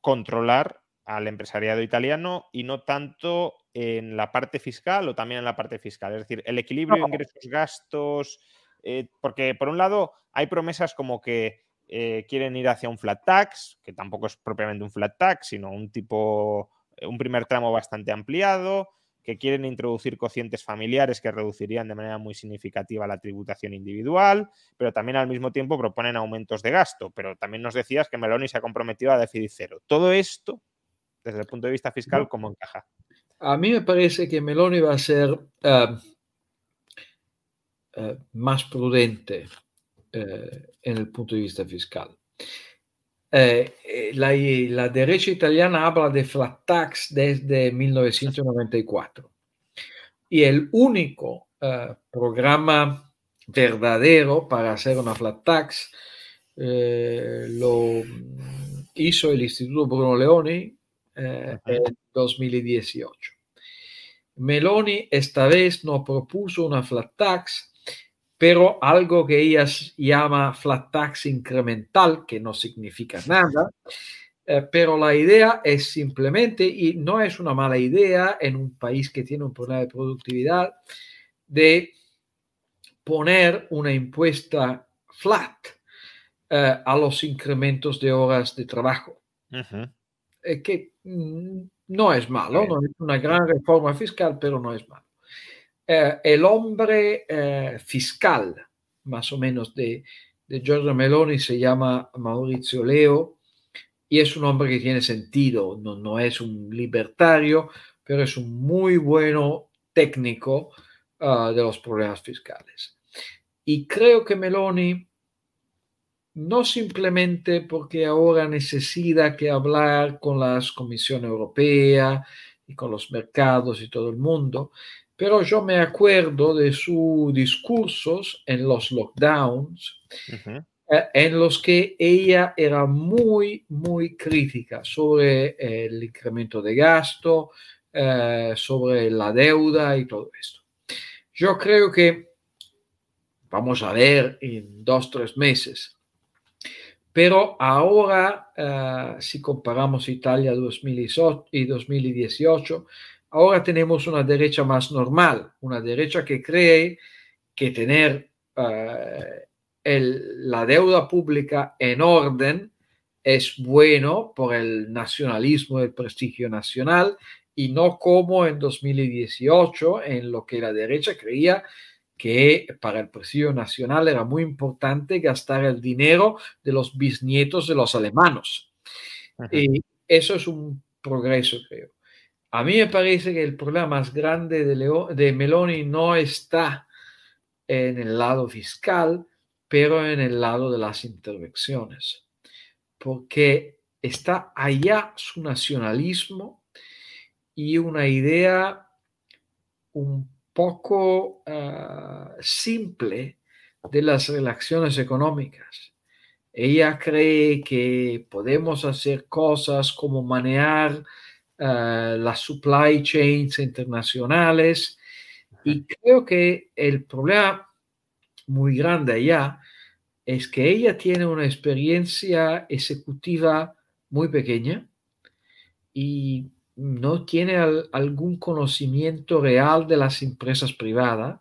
controlar al empresariado italiano y no tanto en la parte fiscal o también en la parte fiscal. Es decir, el equilibrio de ingresos-gastos, eh, porque por un lado hay promesas como que eh, quieren ir hacia un flat tax, que tampoco es propiamente un flat tax, sino un tipo, un primer tramo bastante ampliado que quieren introducir cocientes familiares que reducirían de manera muy significativa la tributación individual, pero también al mismo tiempo proponen aumentos de gasto. Pero también nos decías que Meloni se ha comprometido a déficit cero. Todo esto, desde el punto de vista fiscal, ¿cómo encaja? A mí me parece que Meloni va a ser eh, eh, más prudente eh, en el punto de vista fiscal. La, la, derecha italiana habla de flat tax desde 1994 y el único programa verdadero para hacer una flat tax lo hizo el Instituto Bruno Leoni eh, en 2018. Meloni esta vez no propuso una flat tax, pero algo que ella llama flat tax incremental, que no significa nada, eh, pero la idea es simplemente, y no es una mala idea en un país que tiene un problema de productividad, de poner una impuesta flat eh, a los incrementos de horas de trabajo. Eh, que mm, no es malo, no es una gran reforma fiscal, pero no es malo. Eh, el hombre eh, fiscal, más o menos, de, de Giorgio Meloni se llama Maurizio Leo y es un hombre que tiene sentido, no, no es un libertario, pero es un muy bueno técnico uh, de los problemas fiscales. Y creo que Meloni, no simplemente porque ahora necesita que hablar con la Comisión Europea y con los mercados y todo el mundo, pero yo me acuerdo de sus discursos en los lockdowns, eh, en los que ella era muy, muy crítica sobre el incremento de gasto, eh, sobre la deuda y todo esto. Yo creo que vamos a ver en dos, tres meses. Pero ahora, eh, si comparamos Italia 2018 y 2018, Ahora tenemos una derecha más normal, una derecha que cree que tener uh, el, la deuda pública en orden es bueno por el nacionalismo, el prestigio nacional, y no como en 2018, en lo que la derecha creía que para el prestigio nacional era muy importante gastar el dinero de los bisnietos de los alemanos. Y eso es un progreso, creo. A mí me parece que el problema más grande de, de Meloni no está en el lado fiscal, pero en el lado de las intervenciones, porque está allá su nacionalismo y una idea un poco uh, simple de las relaciones económicas. Ella cree que podemos hacer cosas como manejar uh, las supply chains internacionales. Y creo que el problema muy grande allá es que ella tiene una experiencia ejecutiva muy pequeña y no tiene al, algún conocimiento real de las empresas privadas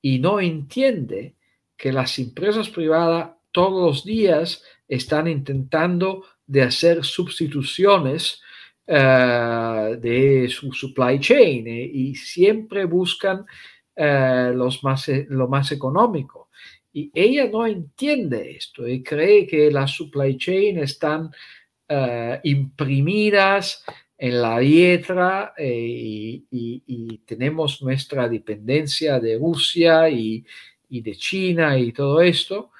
y no entiende que las empresas privadas todos los días están intentando de hacer sustituciones uh, de su supply chain eh, y siempre buscan uh, los más, lo más económico. Y ella no entiende esto y cree que las supply chain están imprimidas en la dieta y, y, y, tenemos nuestra dependencia de Rusia y, y de China y todo esto,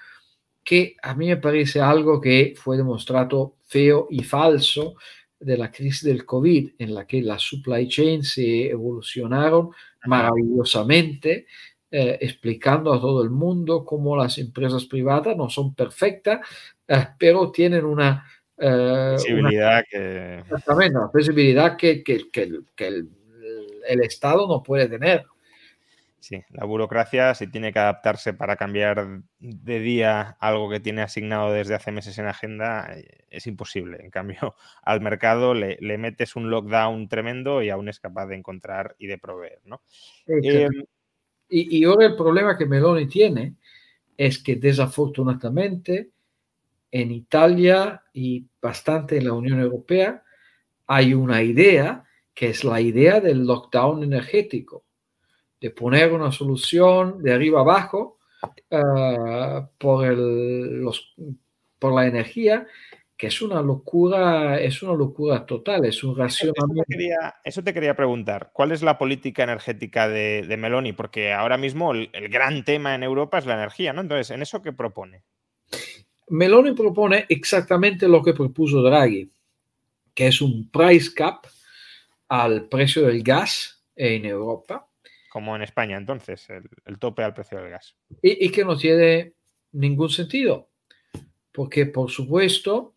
que a mí me parece algo que fue demostrado feo y falso de la crisis del COVID, en la que las supply chains se evolucionaron maravillosamente, eh, explicando a todo el mundo cómo las empresas privadas no son perfectas, eh, pero tienen una... Eh, visibilidad una, que... Exactamente, una visibilidad que, que, que, que el, el, Estado no puede tener. Sí, la burocracia, si tiene que adaptarse para cambiar de día algo que tiene asignado desde hace meses en agenda, eh, es imposible. En cambio, al mercado le, le metes un lockdown tremendo y aún es capaz de encontrar y de proveer. ¿no? Eh, y, y, ahora el problema que Meloni tiene es que desafortunadamente en Italia y bastante en la Unión Europea hay una idea que es la idea del lockdown energético de poner una solución de arriba abajo uh, por, el, los, por la energía, que es una locura, es una locura total, es un racionamiento. Eso te quería, eso te quería preguntar, ¿cuál es la política energética de, de Meloni? Porque ahora mismo el, el, gran tema en Europa es la energía, ¿no? Entonces, ¿en eso qué propone? Meloni propone exactamente lo que propuso Draghi, que es un price cap al precio del gas en Europa como en España, entonces, el, el tope al precio del gas. Y, y, que no tiene ningún sentido, porque por supuesto,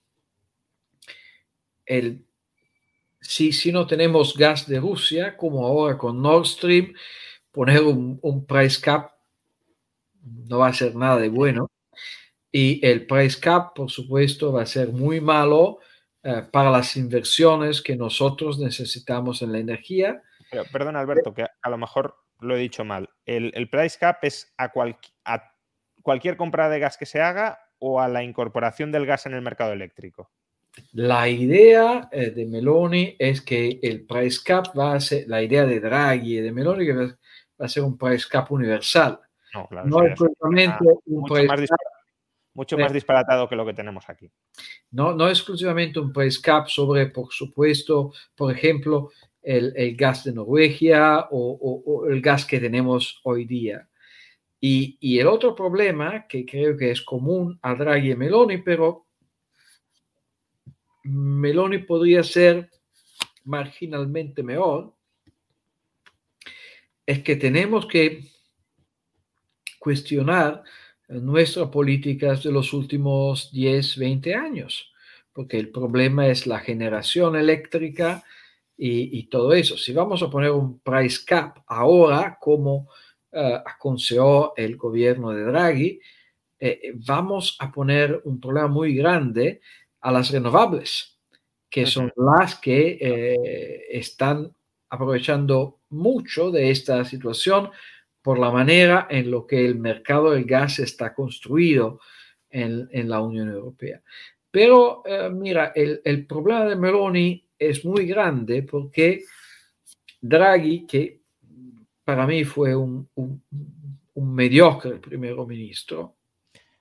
el, si, si no tenemos gas de Rusia, como ahora con Nord Stream, poner un, un price cap no va a ser nada de bueno. Y el price cap, por supuesto, va a ser muy malo uh, para las inversiones que nosotros necesitamos en la energía. Pero, perdón, Alberto, que a lo mejor lo he dicho mal. El, el price cap es a, cual, a, cualquier compra de gas que se haga o a la incorporación del gas en el mercado eléctrico. La idea eh, de Meloni es que el price cap va a ser, la idea de Draghi y de Meloni que va, va a ser un price cap universal. No, claro, no es solamente un mucho price cap. Mucho más disparatado que lo que tenemos aquí. No, no exclusivamente un price cap sobre, por supuesto, por ejemplo, el, el gas de Noruega o, o, o, el gas que tenemos hoy día. Y, y, el otro problema que creo que es común a Draghi y Meloni, pero Meloni podría ser marginalmente mejor, es que tenemos que cuestionar nuestras políticas de los últimos 10, 20 años, porque el problema es la generación eléctrica, y, y, todo eso. Si vamos a poner un price cap ahora, como uh, aconsejó el gobierno de Draghi, eh, vamos a poner un problema muy grande a las renovables, que son las que eh, están aprovechando mucho de esta situación por la manera en lo que el mercado del gas está construido en, en la Unión Europea. Pero uh, mira, el, el problema de Meloni es muy grande porque Draghi, que para mí fue un, un, un mediocre primer ministro.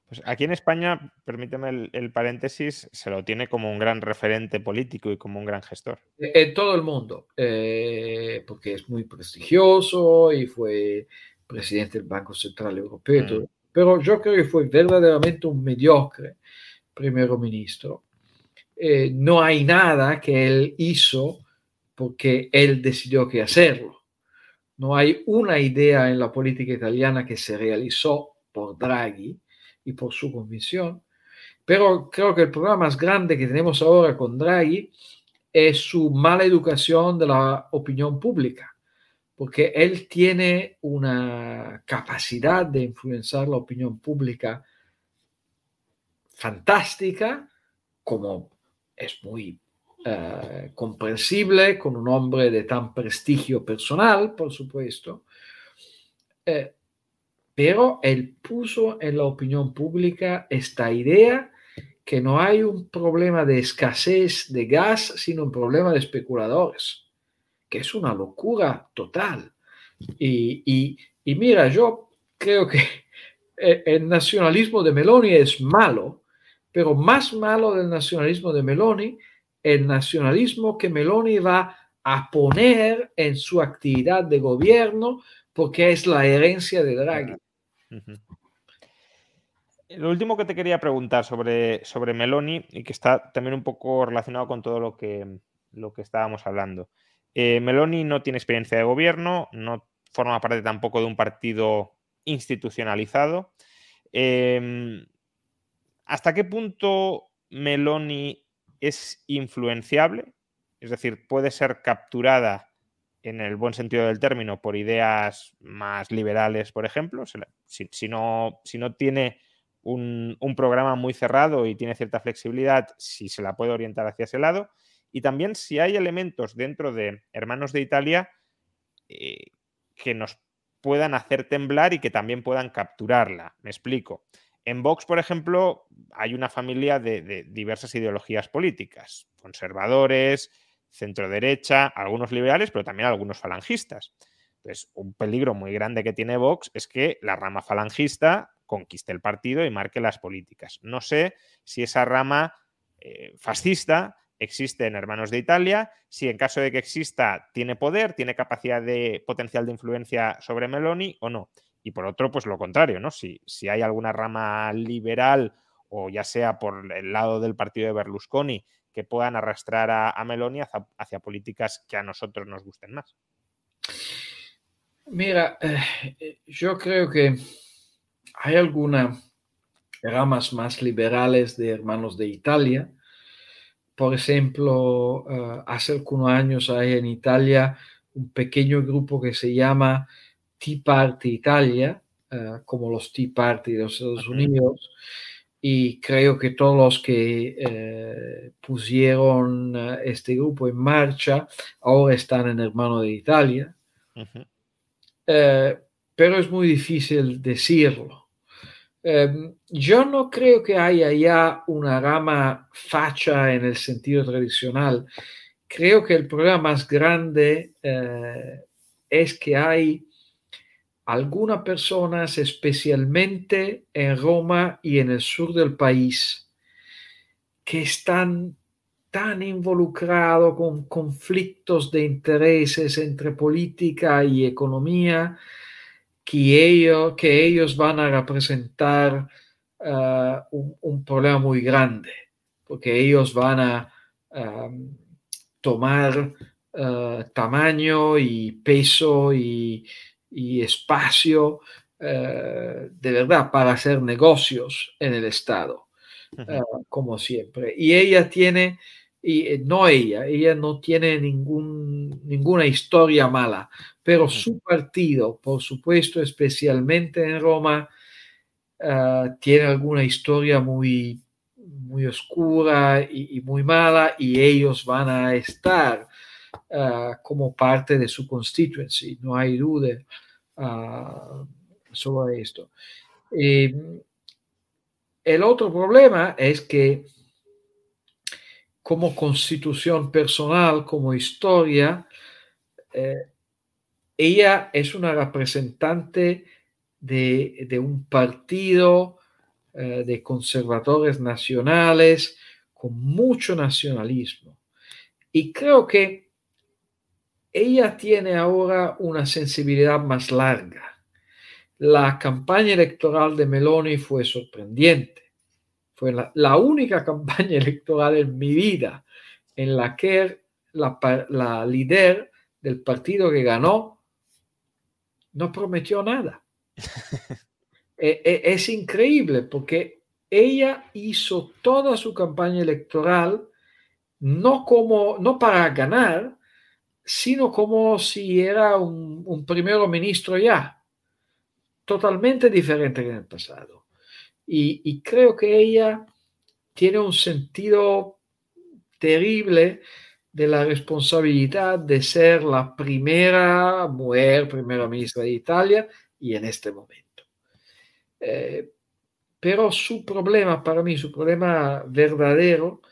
Pues aquí en España, permíteme el, el, paréntesis, se lo tiene como un gran referente político y como un gran gestor. En todo el mundo, eh, porque es muy prestigioso y fue presidente del Banco Central Europeo. Mm. Pero yo creo que fue verdaderamente un mediocre primer ministro eh, no hay nada que él hizo porque él decidió que hacerlo. No hay una idea en la política italiana que se realizó por Draghi y por su convicción. Pero creo que el problema más grande que tenemos ahora con Draghi es su mala educación de la opinión pública, porque él tiene una capacidad de influenciar la opinión pública fantástica, como es muy uh, comprensible con un hombre de tan prestigio personal, por supuesto, eh, pero él puso en la opinión pública esta idea que no hay un problema de escasez de gas, sino un problema de especuladores, que es una locura total. Y, y mira, yo creo que el nacionalismo de Meloni es malo, pero más malo del nacionalismo de Meloni, el nacionalismo que Meloni va a poner en su actividad de gobierno porque es la herencia de Draghi. Lo último que te quería preguntar sobre, sobre Meloni y que está también un poco relacionado con todo lo que, lo que estábamos hablando. Eh, Meloni no tiene experiencia de gobierno, no forma parte tampoco de un partido institucionalizado. Em, ¿Hasta qué punto Meloni es influenciable? Es decir, puede ser capturada en el buen sentido del término por ideas más liberales, por ejemplo. Si, no, si no, tiene un, programa muy cerrado y tiene cierta flexibilidad, si se la puede orientar hacia ese lado. Y también si hay elementos dentro de Hermanos de Italia eh, que nos puedan hacer temblar y que también puedan capturarla. Me explico. En Vox, por ejemplo, hay una familia de, diversas ideologías políticas, conservadores, centro derecha, algunos liberales, pero también algunos falangistas. Entonces, un peligro muy grande que tiene Vox es que la rama falangista conquiste el partido y marque las políticas. No sé si esa rama eh, fascista existe en Hermanos de Italia, si en caso de que exista tiene poder, tiene capacidad de potencial de influencia sobre Meloni o no. Y por otro, pues lo contrario, ¿no? Si, si hay alguna rama liberal o ya sea por el lado del partido de Berlusconi que puedan arrastrar a, Meloni hacia, políticas que a nosotros nos gusten más. Mira, eh, yo creo que hay algunas ramas más liberales de Hermanos de Italia por ejemplo, eh, hace algunos años hay en Italia un pequeño grupo que se llama Tea Party Italia, eh, como los Tea Party de los Estados Unidos, y creo que todos los que eh, pusieron este grupo en marcha ahora están en Hermano de Italia. pero es muy difícil decirlo Em, yo no creo que haya ya una rama facha en el sentido tradicional. Creo que el problema más grande eh, es que hay algunas personas, especialmente en Roma y en el sur del país, que están tan involucrados con conflictos de intereses entre política y economía que ellos, que ellos van a representar ah, un, problema muy grande, porque ellos van a tomar ah, tamaño y peso y, espacio ah, de verdad para hacer negocios en el Estado, como siempre. Y ella tiene y eh, no ella, ella no tiene ningún, ninguna historia mala, pero su partido, por supuesto, especialmente en Roma, ah, tiene alguna historia muy, muy oscura y, muy mala y ellos van a estar ah, como parte de su constituency, no hay duda uh, sobre esto. Em, el otro problema es que como constitución personal, como historia, eh, ella es una representante de, un partido eh, de conservadores nacionales con mucho nacionalismo. Y creo que ella tiene ahora una sensibilidad más larga. La campaña electoral de Meloni fue sorprendente fue la, única campaña electoral en mi vida en la que la, líder del partido que ganó no prometió nada. E, e, es increíble porque ella hizo toda su campaña electoral no como no para ganar, sino como si era un, un primer ministro ya, totalmente diferente que en el pasado. Y, creo que ella tiene un sentido terrible de la responsabilidad de ser la primera mujer, primera ministra de Italia y en este momento. Eh, pero su problema, para mí, su problema verdadero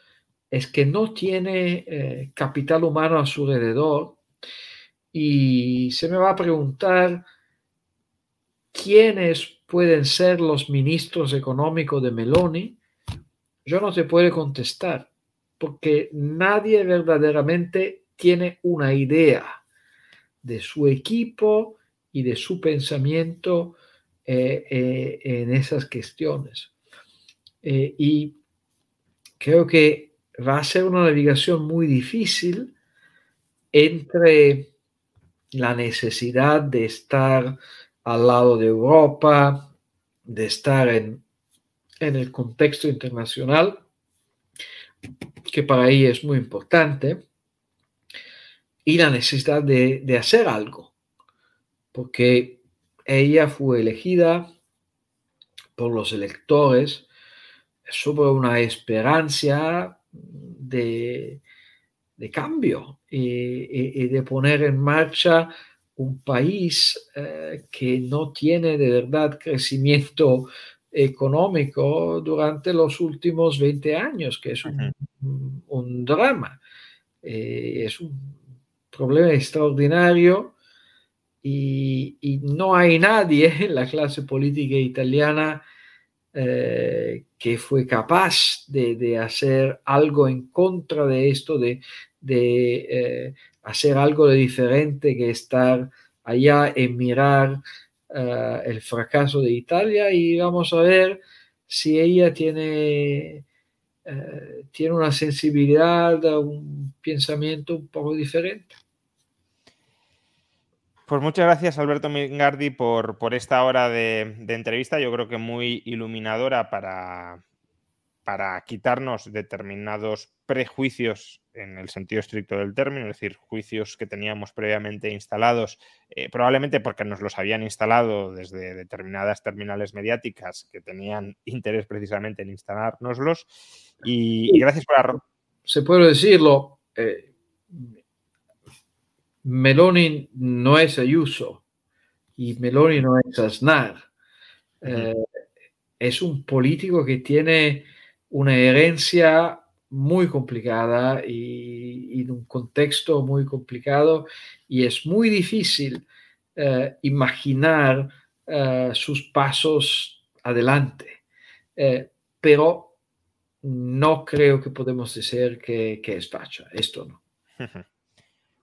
es que no tiene eh, capital humano a su alrededor y se me va a preguntar quiénes pueden ser los ministros económicos de Meloni. Yo no te puedo contestar porque nadie verdaderamente tiene una idea de su equipo y de su pensamiento eh, eh, en esas cuestiones. Eh, y creo que va a ser una navegación muy difícil entre la necesidad de estar al lado de Europa, de estar en, en el contexto internacional, que para ella es muy importante, y la necesidad de, hacer algo, porque ella fue elegida por los electores sobre una esperanza de, de cambio y, de poner en marcha un país eh, que no tiene de verdad crecimiento económico durante los últimos 20 años, que es un, un drama. Eh, es un problema extraordinario y, y, no hay nadie en la clase política italiana eh, que fue capaz de, de, hacer algo en contra de esto, de, de eh, hacer algo de diferente que estar allá en mirar uh, el fracaso de Italia y vamos a ver si ella tiene, uh, tiene una sensibilidad, un pensamiento un poco diferente. Pues muchas gracias, Alberto Mingardi, por, por esta hora de, de, entrevista. Yo creo que muy iluminadora para, para quitarnos determinados prejuicios en el sentido estricto del término, es decir, juicios que teníamos previamente instalados, eh, probablemente porque nos los habían instalado desde determinadas terminales mediáticas que tenían interés precisamente en instalárnoslos. Y, y gracias por... Se puede decirlo, eh, Meloni no es Ayuso y Meloni no es Aznar. Eh, es un político que tiene una herencia muy complicada y, y, un contexto muy complicado y es muy difícil uh, imaginar uh, sus pasos adelante. Uh, pero no creo que podemos decir que, que es facha, esto no.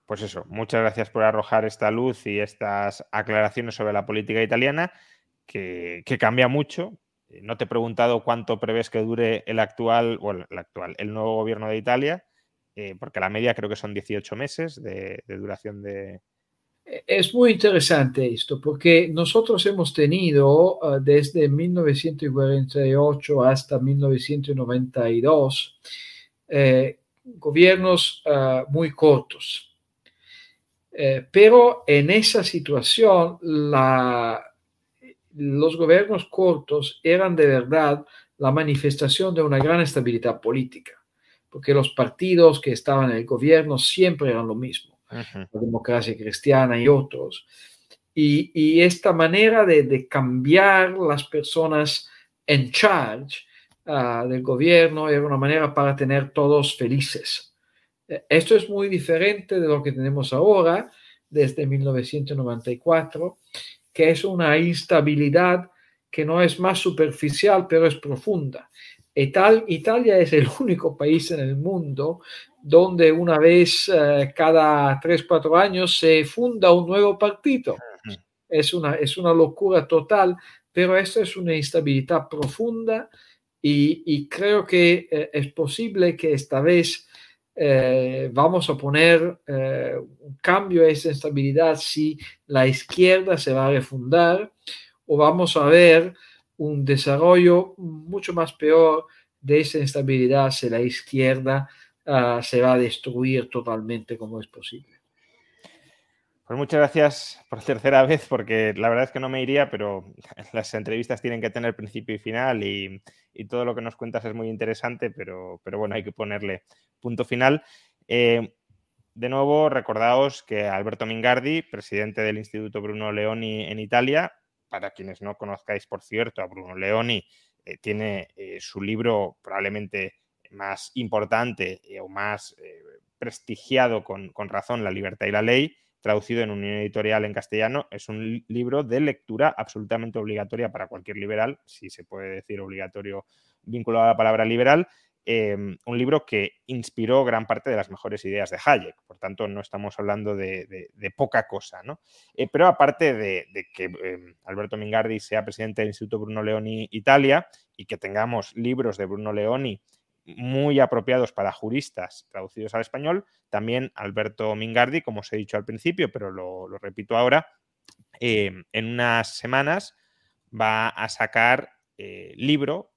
Pues eso, muchas gracias por arrojar esta luz y estas aclaraciones sobre la política italiana, que, que cambia mucho, eh, no te he preguntado cuánto prevés que dure el actual, el actual, el nuevo gobierno de Italia, eh, porque la media creo que son 18 meses de, duración de... Es muy interesante esto, porque nosotros hemos tenido uh, desde 1948 hasta 1992 eh, gobiernos uh, muy cortos. Eh, pero en esa situación, la, los gobiernos cortos eran de verdad la manifestación de una gran estabilidad política, porque los partidos que estaban en el gobierno siempre eran lo mismo, uh -huh. la democracia cristiana y otros. Y, y esta manera de, de, cambiar las personas en charge uh, del gobierno era una manera para tener todos felices. Esto es muy diferente de lo que tenemos ahora, desde 1994 que es una instabilidad que no es más superficial, pero es profunda. Ital Italia es el único país en el mundo donde una vez eh, cada tres, cuatro años se funda un nuevo partido. Es una, es una locura total, pero esto es una instabilidad profunda y, y creo que eh, es posible que esta vez eh, vamos a poner eh, un cambio a esa estabilidad si la izquierda se va a refundar o vamos a ver un desarrollo mucho más peor de esa instabilidad si la izquierda uh, se va a destruir totalmente como es posible. Pues muchas gracias por tercera vez, porque la verdad es que no me iría, pero las entrevistas tienen que tener principio y final y, todo lo que nos cuentas es muy interesante, pero, bueno, hay que ponerle punto final. Eh, de nuevo, recordaos que Alberto Mingardi, presidente del Instituto Bruno Leoni en Italia, para quienes no conozcáis, por cierto, a Bruno Leoni, eh, tiene su libro probablemente más importante o más prestigiado con razón, La libertad y la ley, traducido en Unión Editorial en castellano, es un libro de lectura absolutamente obligatoria para cualquier liberal, si se puede decir obligatorio vinculado a la palabra liberal, em, un libro que inspiró gran parte de las mejores ideas de Hayek. Por tanto, no estamos hablando de, poca cosa. ¿no? Eh, pero aparte de, que em, Alberto Mingardi sea presidente del Instituto Bruno Leoni Italia y que tengamos libros de Bruno Leoni muy apropiados para juristas traducidos al español. También Alberto Mingardi, como os he dicho al principio, pero lo, repito ahora, em, en unas semanas va a sacar eh, libro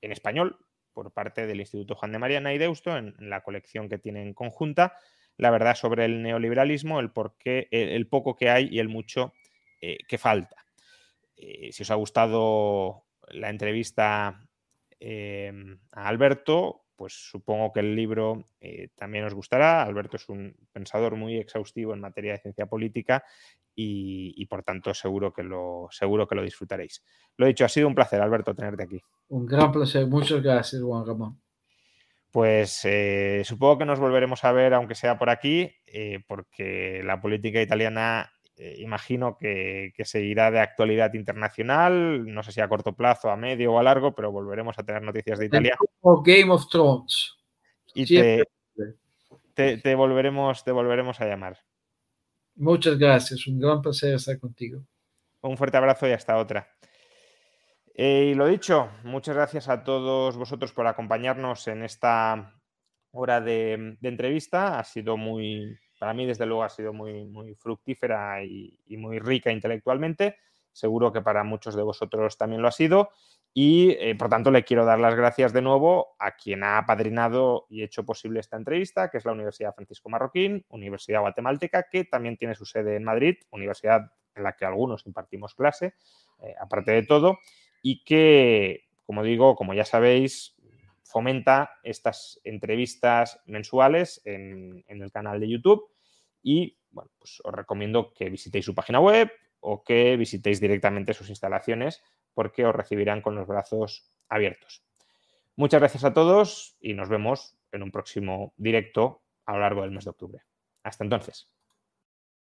en español por parte del Instituto Juan de Mariana y Deusto en, la colección que tienen conjunta, la verdad sobre el neoliberalismo, el, porqué, el, poco que hay y el mucho eh, que falta. Eh, si os ha gustado la entrevista Em, a Alberto, pues supongo que el libro eh, también os gustará. Alberto es un pensador muy exhaustivo en materia de ciencia política y, por tanto seguro que, lo, seguro que lo disfrutaréis. Lo dicho, ha sido un placer, Alberto, tenerte aquí. Un gran placer. Muchas gracias, Juan Ramón. Pues eh, supongo que nos volveremos a ver, aunque sea por aquí, eh, porque la política italiana eh, imagino que, seguirá de actualidad internacional, no sé si a corto plazo, a medio o a largo, pero volveremos a tener noticias de Italia. Game of Thrones. Y te, volveremos, te volveremos a llamar. Muchas gracias, un gran placer estar contigo. Un fuerte abrazo y hasta otra. Eh, y lo dicho, muchas gracias a todos vosotros por acompañarnos en esta hora de entrevista. Ha sido muy, para mí, desde luego, ha sido muy, muy fructífera y, muy rica intelectualmente. Seguro que para muchos de vosotros también lo ha sido. Y, eh, por tanto, le quiero dar las gracias de nuevo a quien ha apadrinado y hecho posible esta entrevista, que es la Universidad Francisco Marroquín, Universidad Guatemalteca, que también tiene su sede en Madrid, universidad en la que algunos impartimos clase, eh, aparte de todo, y que, como digo, como ya sabéis, fomenta estas entrevistas mensuales en, el canal de YouTube y bueno, pues os recomiendo que visitéis su página web o que visitéis directamente sus instalaciones porque os recibirán con los brazos abiertos. Muchas gracias a todos y nos vemos en un próximo directo a lo largo del mes de octubre. Hasta entonces.